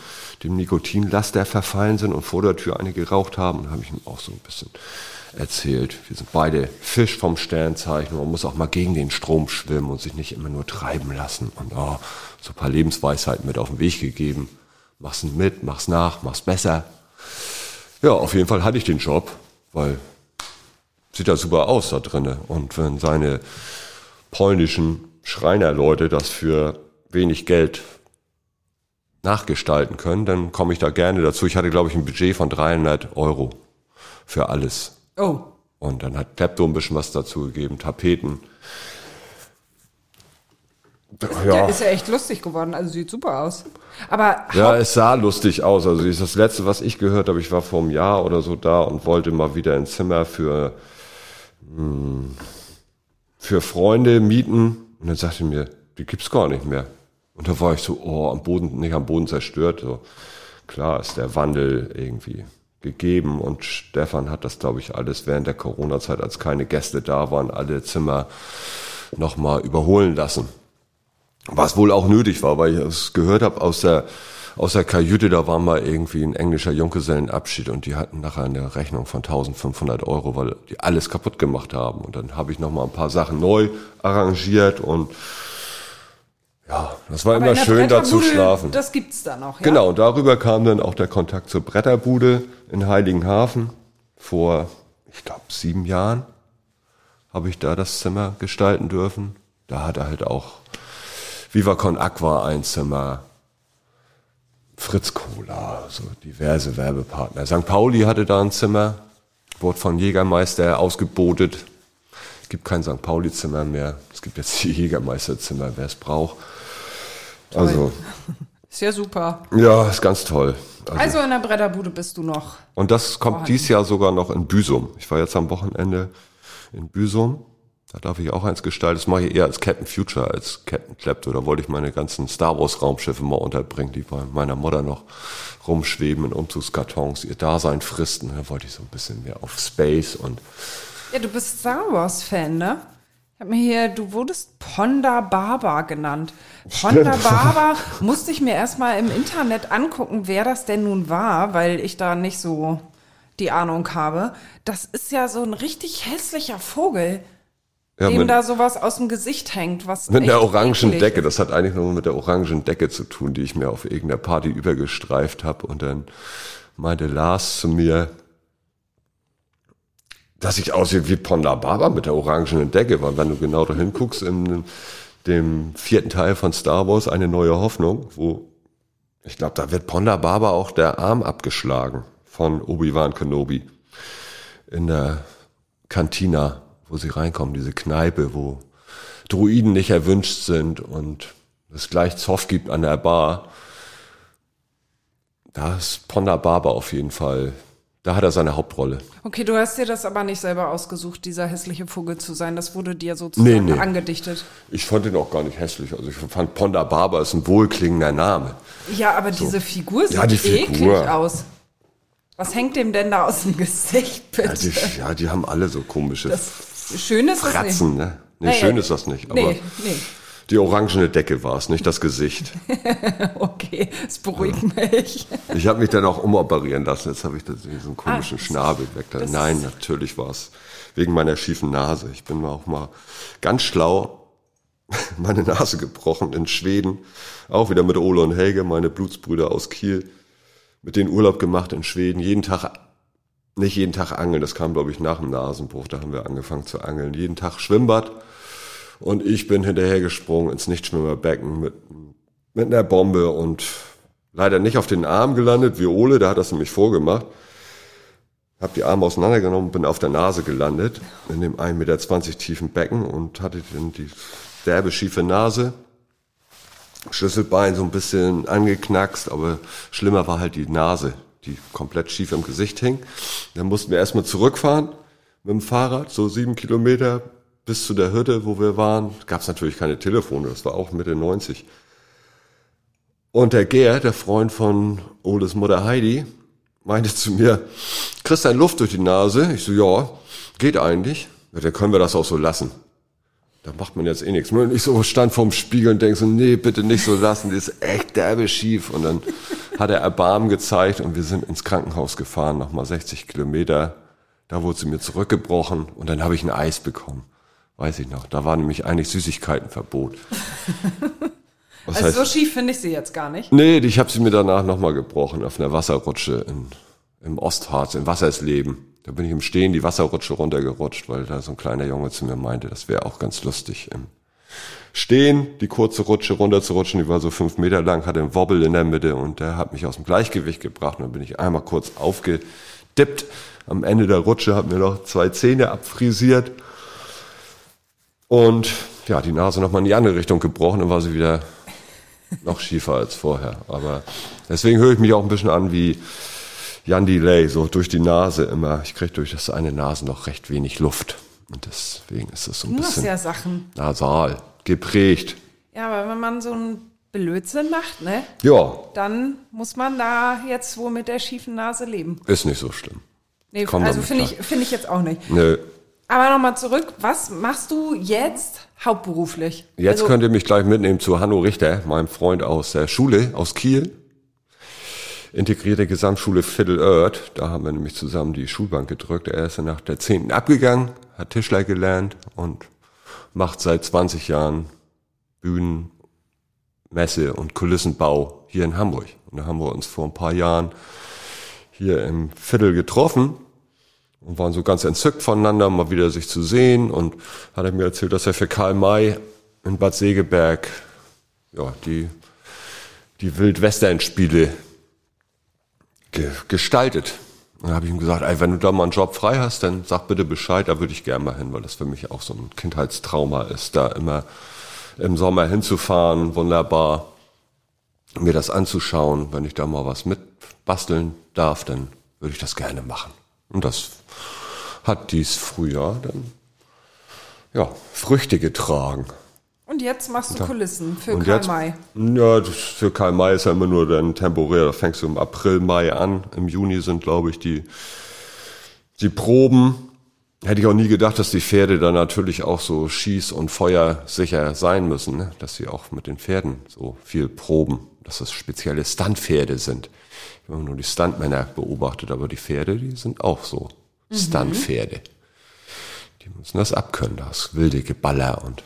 dem Nikotinlaster verfallen sind und vor der Tür eine geraucht haben. Und habe ich ihm auch so ein bisschen erzählt. Wir sind beide Fisch vom Sternzeichen. Man muss auch mal gegen den Strom schwimmen und sich nicht immer nur treiben lassen. Und oh, so ein paar Lebensweisheiten mit auf den Weg gegeben. Mach's mit, mach's nach, mach's besser. Ja, auf jeden Fall hatte ich den Job, weil sieht ja super aus da drinne. Und wenn seine polnischen Schreinerleute das für wenig Geld nachgestalten können, dann komme ich da gerne dazu. Ich hatte, glaube ich, ein Budget von 300 Euro für alles.
Oh,
Und dann hat Klepto ein bisschen was dazu gegeben, Tapeten.
Der ist ja echt lustig geworden. Also sieht super aus. Aber
Ja, es sah lustig aus. Also das ist das letzte, was ich gehört habe. Ich war vor einem Jahr oder so da und wollte mal wieder ein Zimmer für hm, für Freunde mieten. Und dann sagte mir, die gibt's gar nicht mehr. Und da war ich so, oh, am Boden, nicht am Boden zerstört. So klar ist der Wandel irgendwie gegeben und Stefan hat das, glaube ich, alles während der Corona-Zeit, als keine Gäste da waren, alle Zimmer nochmal überholen lassen. Was wohl auch nötig war, weil ich es gehört habe aus der, aus der Kajüte, da war mal irgendwie ein englischer Junggesellenabschied und die hatten nachher eine Rechnung von 1500 Euro, weil die alles kaputt gemacht haben. Und dann habe ich noch mal ein paar Sachen neu arrangiert und ja, das war
aber
immer schön da zu schlafen.
Das gibt's da noch, ja?
Genau, und darüber kam dann auch der Kontakt zur Bretterbude in Heiligenhafen. Vor, ich glaube, sieben Jahren habe ich da das Zimmer gestalten dürfen. Da hat er halt auch Viva Con Aqua ein Zimmer, Fritz Cola, so diverse Werbepartner. St. Pauli hatte da ein Zimmer, wurde von Jägermeister ausgebotet. Es gibt kein St. Pauli-Zimmer mehr. Es gibt jetzt die Jägermeister-Zimmer, wer es braucht. Also,
Ist ja super.
ja, ist ganz toll. Also,
Also in der Bretterbude bist du noch.
und das kommt
vorhanden.
dies Jahr sogar noch in Büsum. Ich war jetzt am Wochenende in Büsum Da darf ich auch eins gestalten. Das mache ich eher als Captain Future, als Captain Klepto. Da wollte ich meine ganzen Star Wars Raumschiffe mal unterbringen, die bei meiner Mutter noch rumschweben in Umzugskartons, ihr Dasein fristen. Da wollte ich so ein bisschen mehr auf Space und.
Ja, du bist Star Wars Fan, ne? Ich habe mir hier, du wurdest Ponda Baba genannt. Ponda Baba musste ich mir erstmal im Internet angucken, wer das denn nun war, weil ich da nicht so die Ahnung habe. Das ist ja so ein richtig hässlicher Vogel. Ja, dem mit, da sowas aus dem Gesicht hängt. Was
mit einer orangen Decke. Das hat eigentlich nur mit der orangen Decke zu tun, die ich mir auf irgendeiner Party übergestreift habe. Und dann meinte Lars zu mir, dass ich aussehe wie Ponda Baba mit der orangenen Decke, weil wenn du genau dahin guckst, in dem vierten Teil von Star Wars eine neue Hoffnung, wo ich glaube, da wird Ponda Baba auch der Arm abgeschlagen von Obi-Wan Kenobi in der Cantina, wo sie reinkommen, diese Kneipe, wo Druiden nicht erwünscht sind und es gleich Zoff gibt an der Bar. Da ist Ponda Baba auf jeden Fall da hat er seine Hauptrolle.
Okay, du hast dir das aber nicht selber ausgesucht, dieser hässliche Vogel zu sein. Das wurde dir sozusagen nee, nee. angedichtet.
Ich fand ihn auch gar nicht hässlich. Also ich fand Ponda Barber ist ein wohlklingender Name.
Ja, aber so. diese Figur sieht ja, die eklig Figur. aus. Was hängt dem denn da aus dem Gesicht,
bitte? Ja, die, ja, die haben alle so komische das
schön ist Fratzen,
ne? Nee, naja, schön ist das nicht. Aber nee, nee. Die orangene Decke war es, nicht das Gesicht.
okay, es beruhigt ja. mich.
Ich habe mich dann auch umoperieren lassen. Jetzt habe ich diesen komischen ah, Schnabel weg. Nein, natürlich war es wegen meiner schiefen Nase. Ich bin auch mal ganz schlau meine Nase gebrochen in Schweden. Auch wieder mit Ole und Helge, meine Blutsbrüder aus Kiel. Mit denen Urlaub gemacht in Schweden. Jeden Tag, nicht jeden Tag angeln. Das kam, glaube ich, nach dem Nasenbruch. Da haben wir angefangen zu angeln. Jeden Tag Schwimmbad und ich bin hinterhergesprungen ins Nichtschwimmerbecken mit, mit einer Bombe und leider nicht auf den Arm gelandet, wie Ole, der hat das nämlich vorgemacht. Hab die Arme auseinandergenommen, bin auf der Nase gelandet, in dem 1,20 Meter tiefen Becken und hatte dann die derbe schiefe Nase. Schlüsselbein so ein bisschen angeknackst, aber schlimmer war halt die Nase, die komplett schief im Gesicht hing. Dann mussten wir erstmal zurückfahren mit dem Fahrrad, so sieben Kilometer bis zu der Hütte, wo wir waren, gab es natürlich keine Telefone, das war auch Mitte 90. Und der Gerd, der Freund von Oles Mutter Heidi, meinte zu mir, kriegst du Luft durch die Nase? Ich so, ja, geht eigentlich. Ja, dann können wir das auch so lassen. Da macht man jetzt eh nichts. Und ich so stand vorm Spiegel und denk so, nee, bitte nicht so lassen, die ist echt derbe schief. Und dann hat er Erbarmen gezeigt und wir sind ins Krankenhaus gefahren, nochmal 60 Kilometer. Da wurde sie mir zurückgebrochen und dann habe ich ein Eis bekommen. Weiß ich noch. Da war nämlich eigentlich Süßigkeitenverbot.
Was also heißt, so schief finde ich sie jetzt gar nicht.
Nee, ich habe sie mir danach nochmal gebrochen auf einer Wasserrutsche in, im Ostharz, in Wassersleben. Da bin ich im Stehen die Wasserrutsche runtergerutscht, weil da so ein kleiner Junge zu mir meinte, das wäre auch ganz lustig im Stehen, die kurze Rutsche runterzurutschen, die war so fünf Meter lang, hatte einen Wobbel in der Mitte und der hat mich aus dem Gleichgewicht gebracht und dann bin ich einmal kurz aufgedippt. Am Ende der Rutsche hat mir noch zwei Zähne abfrisiert und ja, die Nase nochmal in die andere Richtung gebrochen und war sie wieder noch schiefer als vorher. Aber deswegen höre ich mich auch ein bisschen an wie Jan Delay, so durch die Nase immer. Ich kriege durch das eine Nase noch recht wenig Luft. Und deswegen ist es so ein du bisschen
ja Sachen.
nasal, geprägt.
Ja, aber wenn man so ein Blödsinn macht, ne?
Ja.
Dann muss man da jetzt wohl mit der schiefen Nase leben.
Ist nicht so schlimm.
Nee, Komm also finde ich, find ich jetzt auch nicht.
Nö.
Aber nochmal zurück, was machst du jetzt hauptberuflich?
Jetzt also, könnt ihr mich gleich mitnehmen zu Hanno Richter, meinem Freund aus der Schule, aus Kiel. Integrierte Gesamtschule Viertelörd. Da haben wir nämlich zusammen die Schulbank gedrückt. Er ist nach der zehnten abgegangen, hat Tischler gelernt und macht seit 20 Jahren Bühnen, Messe und Kulissenbau hier in Hamburg. Und da haben wir uns vor ein paar Jahren hier im Viertel getroffen und waren so ganz entzückt voneinander, mal wieder sich zu sehen und hat er mir erzählt, dass er für Karl May in Bad Segeberg ja, die, die Wildwestern-Spiele ge gestaltet. Dann habe ich ihm gesagt, ey, wenn du da mal einen Job frei hast, dann sag bitte Bescheid, da würde ich gerne mal hin, weil das für mich auch so ein Kindheitstrauma ist, da immer im Sommer hinzufahren, wunderbar, mir das anzuschauen. Wenn ich da mal was mitbasteln darf, dann würde ich das gerne machen. Und das hat dies Frühjahr dann ja, Früchte getragen.
Und jetzt machst du Kulissen für
Und
Karl
jetzt,
May.
ja, für Karl May ist ja immer nur dann temporär. Da fängst du im April, Mai an. Im Juni sind, glaube ich, die, die Proben. Hätte ich auch nie gedacht, dass die Pferde dann natürlich auch so schieß- und feuersicher sein müssen, ne? dass sie auch mit den Pferden so viel proben, dass das spezielle Stuntpferde sind. Ich habe immer nur die Stuntmänner beobachtet, aber die Pferde, die sind auch so Stuntpferde. Die müssen das abkönnen, das wilde Geballer und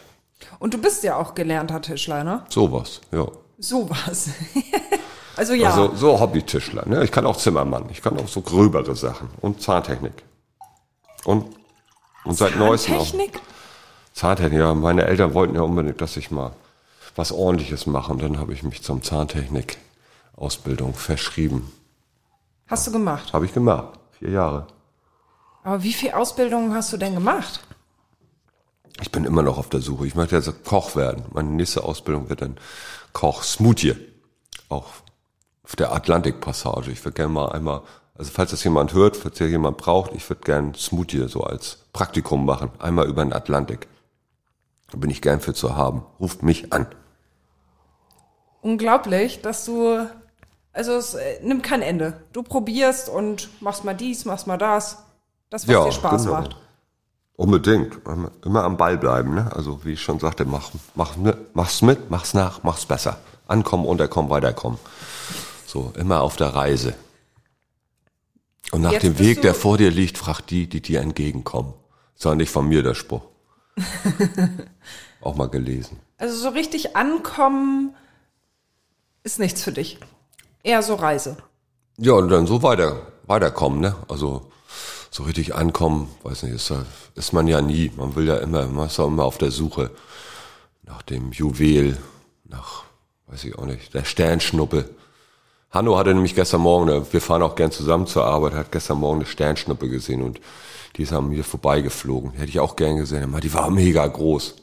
Und du bist ja auch gelernter Tischler, ne?
sowas, ja.
Sowas. also ja.
Also so Hobbytischler. Ne? Ich kann auch Zimmermann. Ich kann auch so gröbere Sachen. Und Zahntechnik. Und, und seit neuestem auch.
Technik?
Zahntechnik. Ja, meine Eltern wollten ja unbedingt, dass ich mal was ordentliches mache. Und dann habe ich mich zum Zahntechnik-Ausbildung verschrieben.
Hast du gemacht.
Habe ich gemacht. Vier Jahre.
Aber wie viel Ausbildungen hast du denn gemacht?
Ich bin immer noch auf der Suche. Ich möchte jetzt Koch werden. Meine nächste Ausbildung wird dann Koch Smoothie. Auch auf der Atlantikpassage. Ich würde gerne mal einmal, also falls das jemand hört, falls hier jemand braucht, ich würde gerne Smoothie so als Praktikum machen. Einmal über den Atlantik. Da bin ich gern für zu haben. Ruft mich an.
Unglaublich, dass du. Also es äh, nimmt kein Ende. Du probierst und machst mal dies, machst mal das. Das, was dir Spaß
genau.
macht.
Unbedingt. Immer am Ball bleiben. Ne? Also wie ich schon sagte, mach, mach, mach's mit, mach's nach, mach's besser. Ankommen, unterkommen, weiterkommen. So, immer auf der Reise. Und nach
Jetzt
dem Weg, der vor dir liegt, frag die, die dir entgegenkommen. Ist ja nicht von mir der Spruch. Auch mal gelesen.
Also so richtig ankommen ist nichts für dich. Eher so Reise.
Ja, und dann so weiter, weiterkommen, ne? Also so richtig ankommen, weiß nicht, ist, ist man ja nie. Man will ja immer, man ist ja immer auf der Suche nach dem Juwel, nach, weiß ich auch nicht, der Sternschnuppe. Hanno hatte nämlich gestern Morgen, ne, wir fahren auch gern zusammen zur Arbeit, hat gestern Morgen eine Sternschnuppe gesehen und die ist an mir vorbeigeflogen. Hätte ich auch gern gesehen, aber die war mega groß.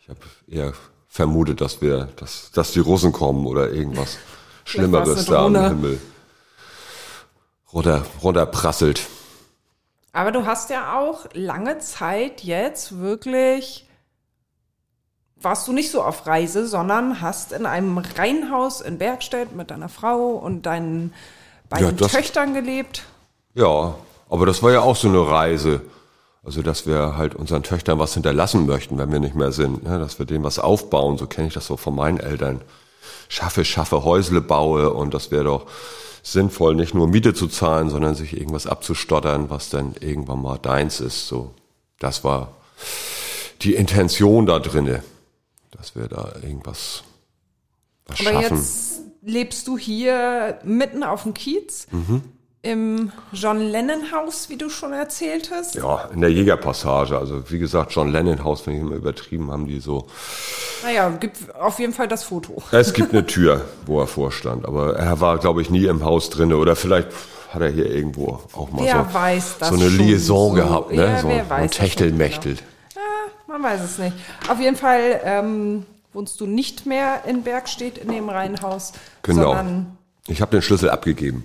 Ich habe eher vermutet, dass wir, dass, dass die Russen kommen oder irgendwas Schlimmeres da am. Himmel runter, runterprasselt.
Aber du hast ja auch lange Zeit jetzt wirklich, warst du nicht so auf Reise, sondern hast in einem Reihenhaus in Bergstedt mit deiner Frau und deinen beiden
Ja, das-
Töchtern gelebt.
Ja, aber das war ja auch so eine Reise. Also, dass wir halt unseren Töchtern was hinterlassen möchten, wenn wir nicht mehr sind. Ne? Dass wir denen was aufbauen, so kenne ich das so von meinen Eltern. Schaffe, schaffe, Häusle baue und das wäre doch sinnvoll, nicht nur Miete zu zahlen, sondern sich irgendwas abzustottern, was dann irgendwann mal deins ist. So, das war die Intention da drinne, dass wir da irgendwas was
Aber
schaffen.
jetzt lebst du hier mitten auf dem Kiez
Mhm.
Im John Lennon Haus, wie du schon erzählt hast.
Ja, in der Jägerpassage. Also wie gesagt, John Lennon Haus, wenn ich immer übertrieben, haben die so
Naja, gibt auf jeden Fall das Foto.
Es gibt eine Tür, wo er vorstand, aber er war, glaube ich, nie im Haus drinne oder vielleicht hat er hier irgendwo auch mal
Wer
so,
weiß das
so eine Liaison
so.
gehabt, ne?
Ja,
so
wer
ein
weiß das schon
Techtelmechtel.
Man weiß es nicht. Auf jeden Fall ähm, wohnst du nicht mehr in Bergstedt in dem Reihenhaus,
Genau.
sondern
Ich habe den Schlüssel abgegeben.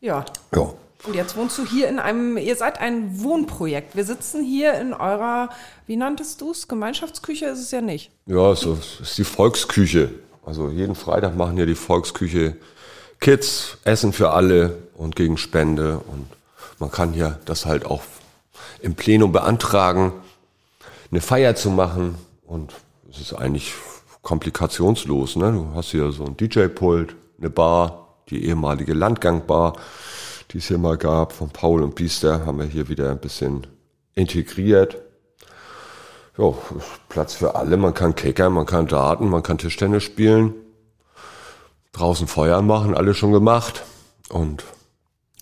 Ja.
Ja.
Und jetzt wohnst du hier in einem, ihr seid ein Wohnprojekt. Wir sitzen hier in eurer, wie nanntest du es? Gemeinschaftsküche ist es ja nicht.
Ja, es ist die Volksküche. Also jeden Freitag machen hier die Volksküche Kids, Essen für alle und gegen Spende. Und man kann hier das halt auch im Plenum beantragen, eine Feier zu machen. Und es ist eigentlich komplikationslos. Ne? Du hast hier so ein DJ-Pult, eine Bar, die ehemalige Landgangbar, die es hier mal gab, von Paul und Biester, haben wir hier wieder ein bisschen integriert. Ja, Platz für alle. Man kann kickern, man kann darten, man kann Tischtennis spielen. Draußen Feuer machen, alle schon gemacht. Und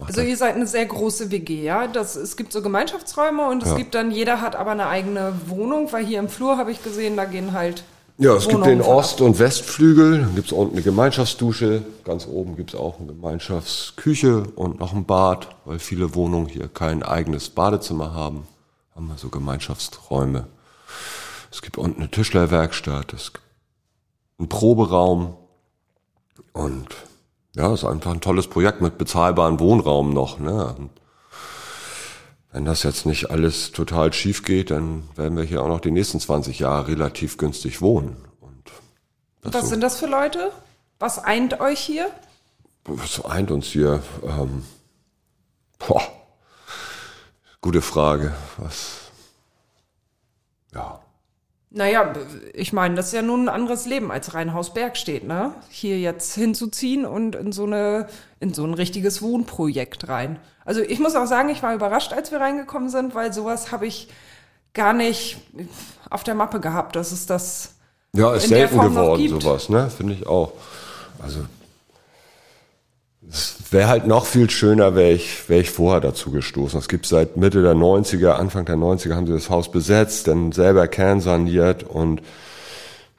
Also ihr seid eine sehr große WG, ja. Das, es gibt so Gemeinschaftsräume und es
Ja.
gibt dann, jeder hat aber eine eigene Wohnung, weil hier im Flur habe ich gesehen, da gehen halt.
Ja, es gibt den. Ost- und Westflügel. Dann gibt's unten eine Gemeinschaftsdusche. Ganz oben gibt's auch eine Gemeinschaftsküche und noch ein Bad, weil viele Wohnungen hier kein eigenes Badezimmer haben. Haben wir so Gemeinschaftsräume. Es gibt unten eine Tischlerwerkstatt, es gibt einen Proberaum und ja, es ist einfach ein tolles Projekt mit bezahlbarem Wohnraum noch. Ne? Und wenn das jetzt nicht alles total schief geht, dann werden wir hier auch noch die nächsten 20 Jahre relativ günstig wohnen. Und
Was
so-
sind das für Leute? Was eint euch hier?
Was eint uns hier? Ähm, boah, gute Frage. Was? Ja.
Naja, ich meine, das ist ja nun ein anderes Leben als Rheinhausberg steht, ne? Hier jetzt hinzuziehen und in so eine, in so ein richtiges Wohnprojekt rein. Also ich muss auch sagen, ich war überrascht, als wir reingekommen sind, weil sowas habe ich gar nicht auf der Mappe gehabt. Das ist das.
Ja, ist
in der
selten geworden, sowas, ne? Finde ich auch. Also, es wäre halt noch viel schöner, wäre ich, wär ich vorher dazu gestoßen. Es gibt seit Mitte der 90er, Anfang der 90er haben sie das Haus besetzt, dann selber kernsaniert und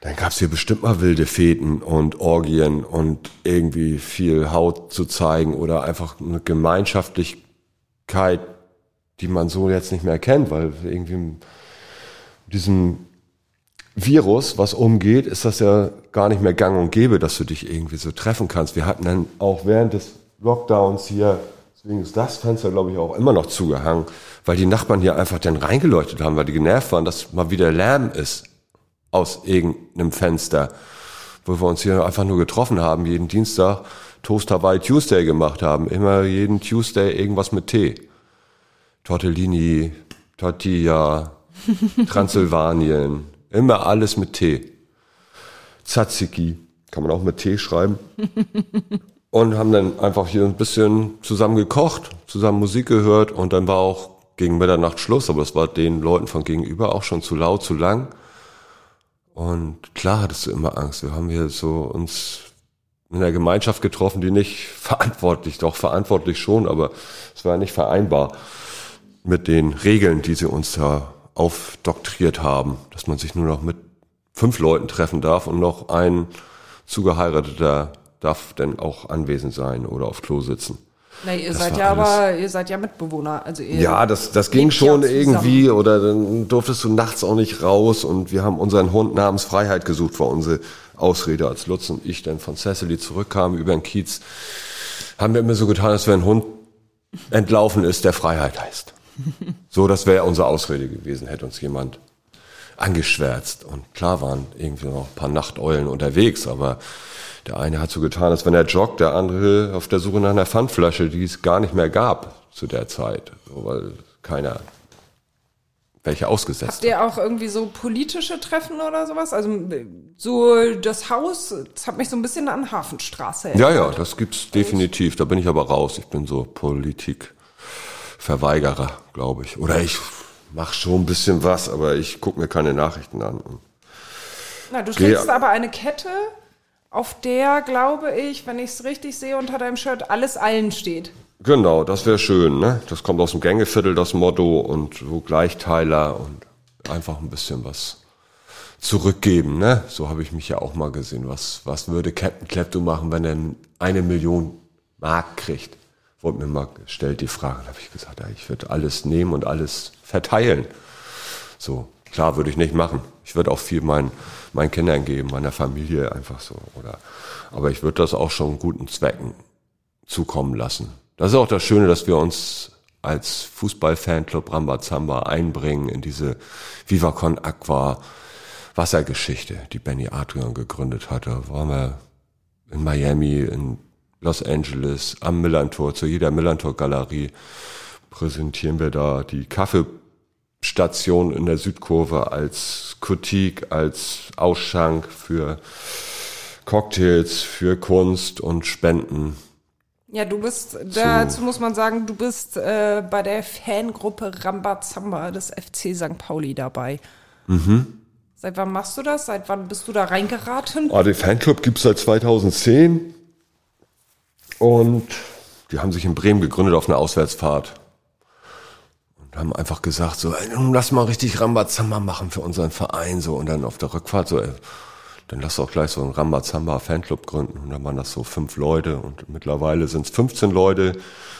dann gab's hier bestimmt mal wilde Feten und Orgien und irgendwie viel Haut zu zeigen oder einfach eine Gemeinschaftlichkeit, die man so jetzt nicht mehr kennt, weil irgendwie mit diesem Virus, was umgeht, ist das ja gar nicht mehr gang und gäbe, dass du dich irgendwie so treffen kannst. Wir hatten dann auch während des Lockdowns hier, deswegen ist das Fenster, glaube ich, auch immer noch zugehangen, weil die Nachbarn hier einfach dann reingeleuchtet haben, weil die genervt waren, dass mal wieder Lärm ist aus irgendeinem Fenster, wo wir uns hier einfach nur getroffen haben, jeden Dienstag Toast Hawaii Tuesday gemacht haben, immer jeden Tuesday irgendwas mit Tee. Tortellini, Tortilla, Transsilvanien, immer alles mit Tee. Tzatziki, kann man auch mit Tee schreiben. Und haben dann einfach hier ein bisschen zusammen gekocht, zusammen Musik gehört und dann war auch gegen Mitternacht Schluss, aber es war den Leuten von gegenüber auch schon zu laut, zu lang. Und klar hattest du immer Angst. Wir haben hier so uns in der Gemeinschaft getroffen, die nicht verantwortlich, doch verantwortlich schon, aber es war nicht vereinbar mit den Regeln, die sie uns da aufdoktriert haben, dass man sich nur noch mit fünf Leuten treffen darf und noch ein zugeheirateter darf dann auch anwesend sein oder auf Klo sitzen.
Na, ihr
Das
seid ja
alles-
aber, ihr seid ja Mitbewohner. Also ihr
Ja, das, das ging schon
zusammen.
irgendwie oder dann durftest du nachts auch nicht raus und wir haben unseren Hund namens Freiheit gesucht, war unsere Ausrede, als Lutz und ich dann von Cecily zurückkamen über den Kiez, haben wir immer so getan, als wenn ein Hund entlaufen ist, der Freiheit heißt. So, das wäre unsere Ausrede gewesen, hätte uns jemand angeschwärzt. Und klar waren irgendwie noch ein paar Nachteulen unterwegs, aber der eine hat so getan, als wenn er joggt, der andere auf der Suche nach einer Pfandflasche, die es gar nicht mehr gab zu der Zeit, weil keiner welche ausgesetzt
Habt ihr auch irgendwie so politische Treffen oder sowas? Also so das Haus, das hat mich so ein bisschen an Hafenstraße
Ja, ja, das gibt's definitiv. Da bin ich aber raus. Ich bin so Politikverweigerer, glaube ich. Oder ich mache schon ein bisschen was, aber ich gucke mir keine Nachrichten an.
Na, du trägst aber eine Kette, auf der, glaube ich, wenn ich es richtig sehe, unter deinem Shirt alles allen steht.
Genau, das wäre schön. Ne? Das kommt aus dem Gängeviertel, das Motto, und so Gleichteiler und einfach ein bisschen was zurückgeben. Ne? So habe ich mich ja auch mal gesehen. Was, was würde Captain Klepto machen, wenn er eine Million Mark kriegt? Wurde mir mal gestellt die Frage. Da habe ich gesagt, ja, ich würde alles nehmen und alles verteilen. So, klar würde ich nicht machen. Ich würde auch viel meinen, meinen Kindern geben, meiner Familie einfach so. Oder, aber ich würde das auch schon guten Zwecken zukommen lassen. Das ist auch das Schöne, dass wir uns als Fußball-Fanclub Rambazamba einbringen in diese Viva Con Aqua Wassergeschichte, die Benny Adrian gegründet hatte. Waren wir in Miami, in Los Angeles, am Millantor, zu jeder Millantor-Galerie präsentieren wir da die Kaffeestation in der Südkurve als Kritik, als Ausschank für Cocktails, für Kunst und Spenden.
Ja, du bist, dazu muss man sagen, du bist äh, bei der Fangruppe Rambazamba des FC St. Pauli dabei.
Mhm.
Seit wann machst du das? Seit wann bist du da reingeraten?
Ah, den Fanclub gibt's seit 2010 und die haben sich in Bremen gegründet auf einer Auswärtsfahrt und haben einfach gesagt so, ey, nun lass mal richtig Rambazamba machen für unseren Verein so und dann auf der Rückfahrt so, ey, dann lass doch gleich so einen Rambazamba Fanclub gründen und dann waren das so fünf Leute und mittlerweile sind's 15 Leute,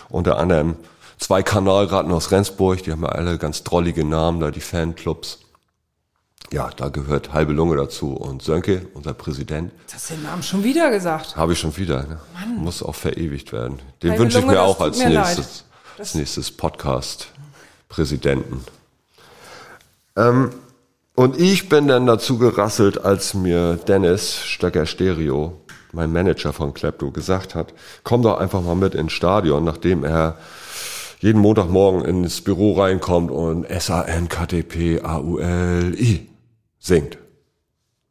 unter anderem zwei Kanalraten aus Rendsburg, die haben ja alle ganz drollige Namen da, die Fanclubs. Ja, da gehört halbe Lunge dazu und Sönke, unser Präsident,
Das hast du den Namen schon wieder gesagt.
habe ich schon wieder. Ne? Muss auch verewigt werden. Den
Halbe
wünsche ich
Lunge,
mir auch als
mir
nächstes, als nächstes Podcast Präsidenten. Ähm, und ich bin dann dazu gerasselt, als mir Dennis Stöcker Stereo, mein Manager von Klepto, gesagt hat, komm doch einfach mal mit ins Stadion, nachdem er jeden Montagmorgen ins Büro reinkommt und S-A-N-K-T-P A-U-L-I singt.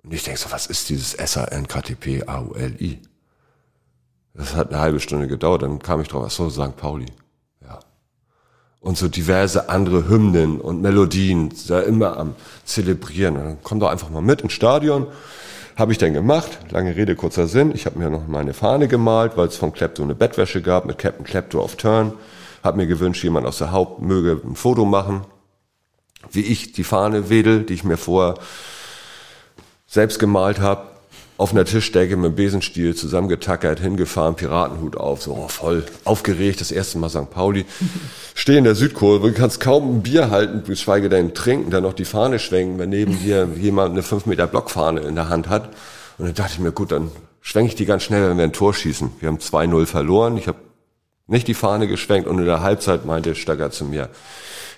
Und ich denke so, was ist dieses S-A-N-K-T-P A-U-L-I? Das hat eine halbe Stunde gedauert, dann kam ich drauf, ach so, St. Pauli. Und so diverse andere Hymnen und Melodien, da immer am Zelebrieren. Und dann komm doch einfach mal mit ins Stadion. Habe ich dann gemacht. Lange Rede, kurzer Sinn. Ich habe mir noch meine Fahne gemalt, weil es von Klepto eine Bettwäsche gab mit Captain Klepto auf Turn. Hab mir gewünscht, jemand aus der Haupt möge ein Foto machen, wie ich die Fahne wedel, die ich mir vorher selbst gemalt habe, auf einer Tischdecke mit dem Besenstiel zusammengetackert, hingefahren, Piratenhut auf, so oh, voll aufgeregt, das erste Mal St. Pauli. Stehe in der Südkurve, du kannst kaum ein Bier halten, geschweige denn trinken, dann noch die Fahne schwenken, wenn neben dir jemand eine 5 Meter Blockfahne in der Hand hat. Und dann dachte ich mir, gut, dann schwenke ich die ganz schnell, wenn wir ein Tor schießen. Wir haben 2-0 verloren, ich habe nicht die Fahne geschwenkt und in der Halbzeit meinte Stagger zu mir,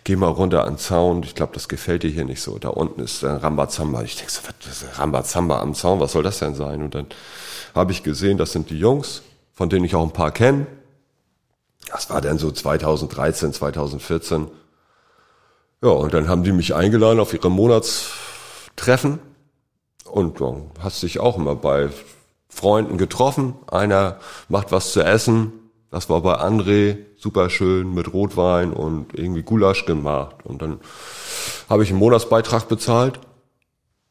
geh mal runter an den Zaun, ich glaube, das gefällt dir hier nicht so. Da unten ist ein Rambazamba. Ich denke so, was ist Rambazamba am Zaun, was soll das denn sein? Und dann habe ich gesehen, das sind die Jungs, von denen ich auch ein paar kenne. Das war dann so 2013, 2014. Ja, und dann haben die mich eingeladen auf ihre Monatstreffen. Und dann hast dich auch immer bei Freunden getroffen. Einer macht was zu essen, das war bei André super schön mit Rotwein und irgendwie Gulasch gemacht. Und dann habe ich einen Monatsbeitrag bezahlt,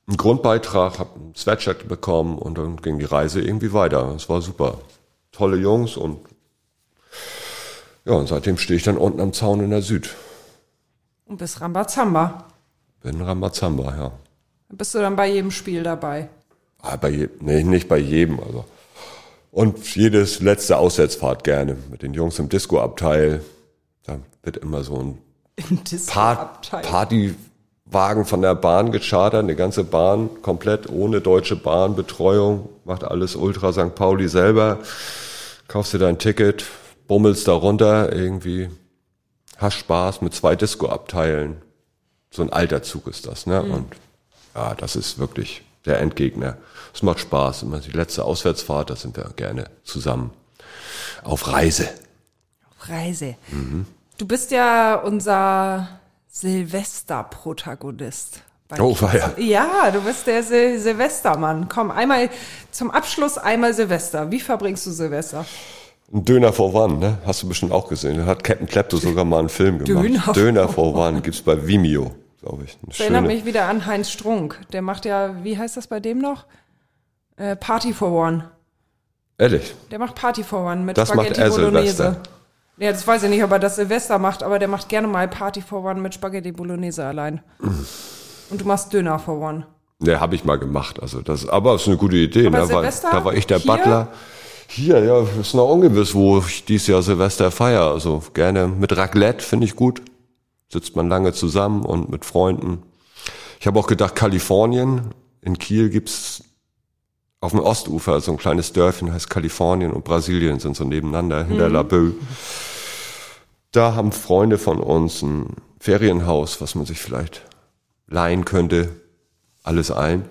einen Grundbeitrag, habe ein Sweatshirt bekommen und dann ging die Reise irgendwie weiter. Es war super. Tolle Jungs und ja, und seitdem stehe ich dann unten am Zaun in der Süd.
Und bist Rambazamba.
Bin Rambazamba, ja.
Bist du dann bei jedem Spiel dabei?
Ah, bei je, nee, nicht bei jedem, also und jedes letzte Auswärtsfahrt gerne mit den Jungs im Disco-Abteil. Da wird immer so ein Part Partywagen von der Bahn gechartert, eine ganze Bahn komplett ohne deutsche Bahnbetreuung, macht alles Ultra St. Pauli selber. Kaufst dir dein Ticket, bummelst da runter, irgendwie hast Spaß mit zwei Disco-Abteilen. So ein alter Zug ist das, ne? Mhm. Und ja, das ist wirklich der Endgegner. Es macht Spaß. Immer die letzte Auswärtsfahrt, da sind wir gerne zusammen auf Reise.
Auf Reise. Mhm. Du bist ja unser Silvester-Protagonist.
Oh, ja.
Ja, du bist der Sil Silvestermann. Komm, einmal zum Abschluss, einmal Silvester. Wie verbringst du Silvester?
Ein Döner for One, ne? Hast du bestimmt auch gesehen. Da hat Captain Klepto sogar mal einen Film gemacht. Döner, Döner for One gibt's bei Vimeo glaube ich.
Das erinnert mich wieder an Heinz Strunk. Der macht ja, wie heißt das bei dem noch? Äh, Party for One.
Ehrlich?
Der macht Party for One mit
das Spaghetti macht er Bolognese. Silvester.
Ja, das weiß ich nicht, ob er das Silvester macht, aber der macht gerne mal Party for One mit Spaghetti Bolognese allein. Und du machst Döner for One.
Ne, habe ich mal gemacht. Also das, aber es ist eine gute Idee. Da war, da war ich der hier? Butler. Hier, ja, ist noch ungewiss, wo ich dieses Jahr Silvester feiere. Also gerne mit Raclette, finde ich gut sitzt man lange zusammen und mit Freunden. Ich habe auch gedacht, Kalifornien, in Kiel gibt's auf dem Ostufer so ein kleines Dörfchen, heißt Kalifornien und Brasilien sind so nebeneinander, hinter mhm. La Belle. Da haben Freunde von uns ein Ferienhaus, was man sich vielleicht leihen könnte. Alles ein.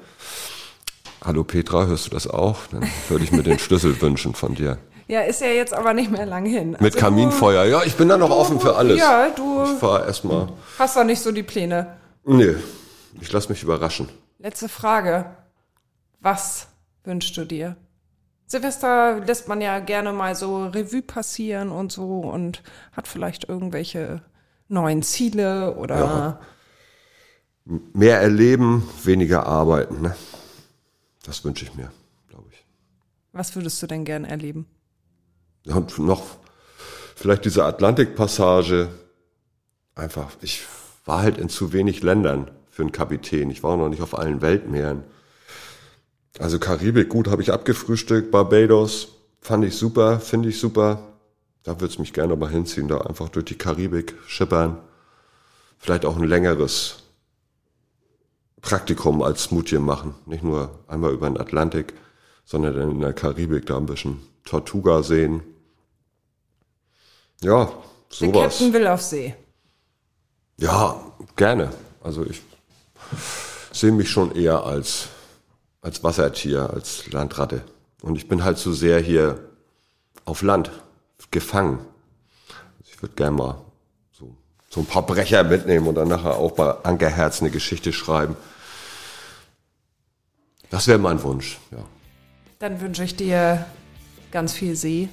Hallo Petra, hörst du das auch? Dann würde ich mir den Schlüssel wünschen von dir.
Ja, ist ja jetzt aber nicht mehr lang hin.
Mit also Kaminfeuer, ja, ich bin da noch offen für alles. Ja, du. Ich fahr erstmal.
Hast doch nicht so die Pläne.
Nee, ich lass mich überraschen.
Letzte Frage. Was wünschst du dir? Silvester lässt man ja gerne mal so Revue passieren und so und hat vielleicht irgendwelche neuen Ziele oder. Ja.
Mehr erleben, weniger arbeiten, ne? Das wünsche ich mir, glaube ich.
Was würdest du denn gern erleben?
Und noch vielleicht diese Atlantikpassage. Einfach, ich war halt in zu wenig Ländern für einen Kapitän. Ich war noch nicht auf allen Weltmeeren. Also Karibik, gut, habe ich abgefrühstückt. Barbados fand ich super, finde ich super. Da würde es mich gerne mal hinziehen, da einfach durch die Karibik schippern. Vielleicht auch ein längeres Praktikum als Smoothie machen. Nicht nur einmal über den Atlantik, sondern dann in der Karibik da ein bisschen Tortuga sehen. Ja, sowas. Der
Captain will auf See.
Ja, gerne. Also ich sehe mich schon eher als, als Wassertier, als Landratte. Und ich bin halt so sehr hier auf Land gefangen. Also ich würde gerne mal so, so ein paar Brecher mitnehmen und dann nachher auch bei Ankerherz eine Geschichte schreiben. Das wäre mein Wunsch, ja.
Dann wünsche ich dir ganz viel See.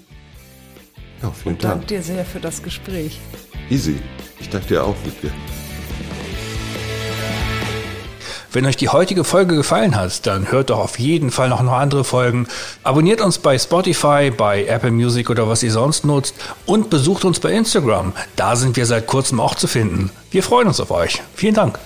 Ja, vielen
und
Dank.
Danke dir sehr für das Gespräch.
Easy. Ich danke dir auch, Wiebke.
Wenn euch die heutige Folge gefallen hat, dann hört doch auf jeden Fall noch, noch andere Folgen. Abonniert uns bei Spotify, bei Apple Music oder was ihr sonst nutzt und besucht uns bei Instagram. Da sind wir seit kurzem auch zu finden. Wir freuen uns auf euch. Vielen Dank.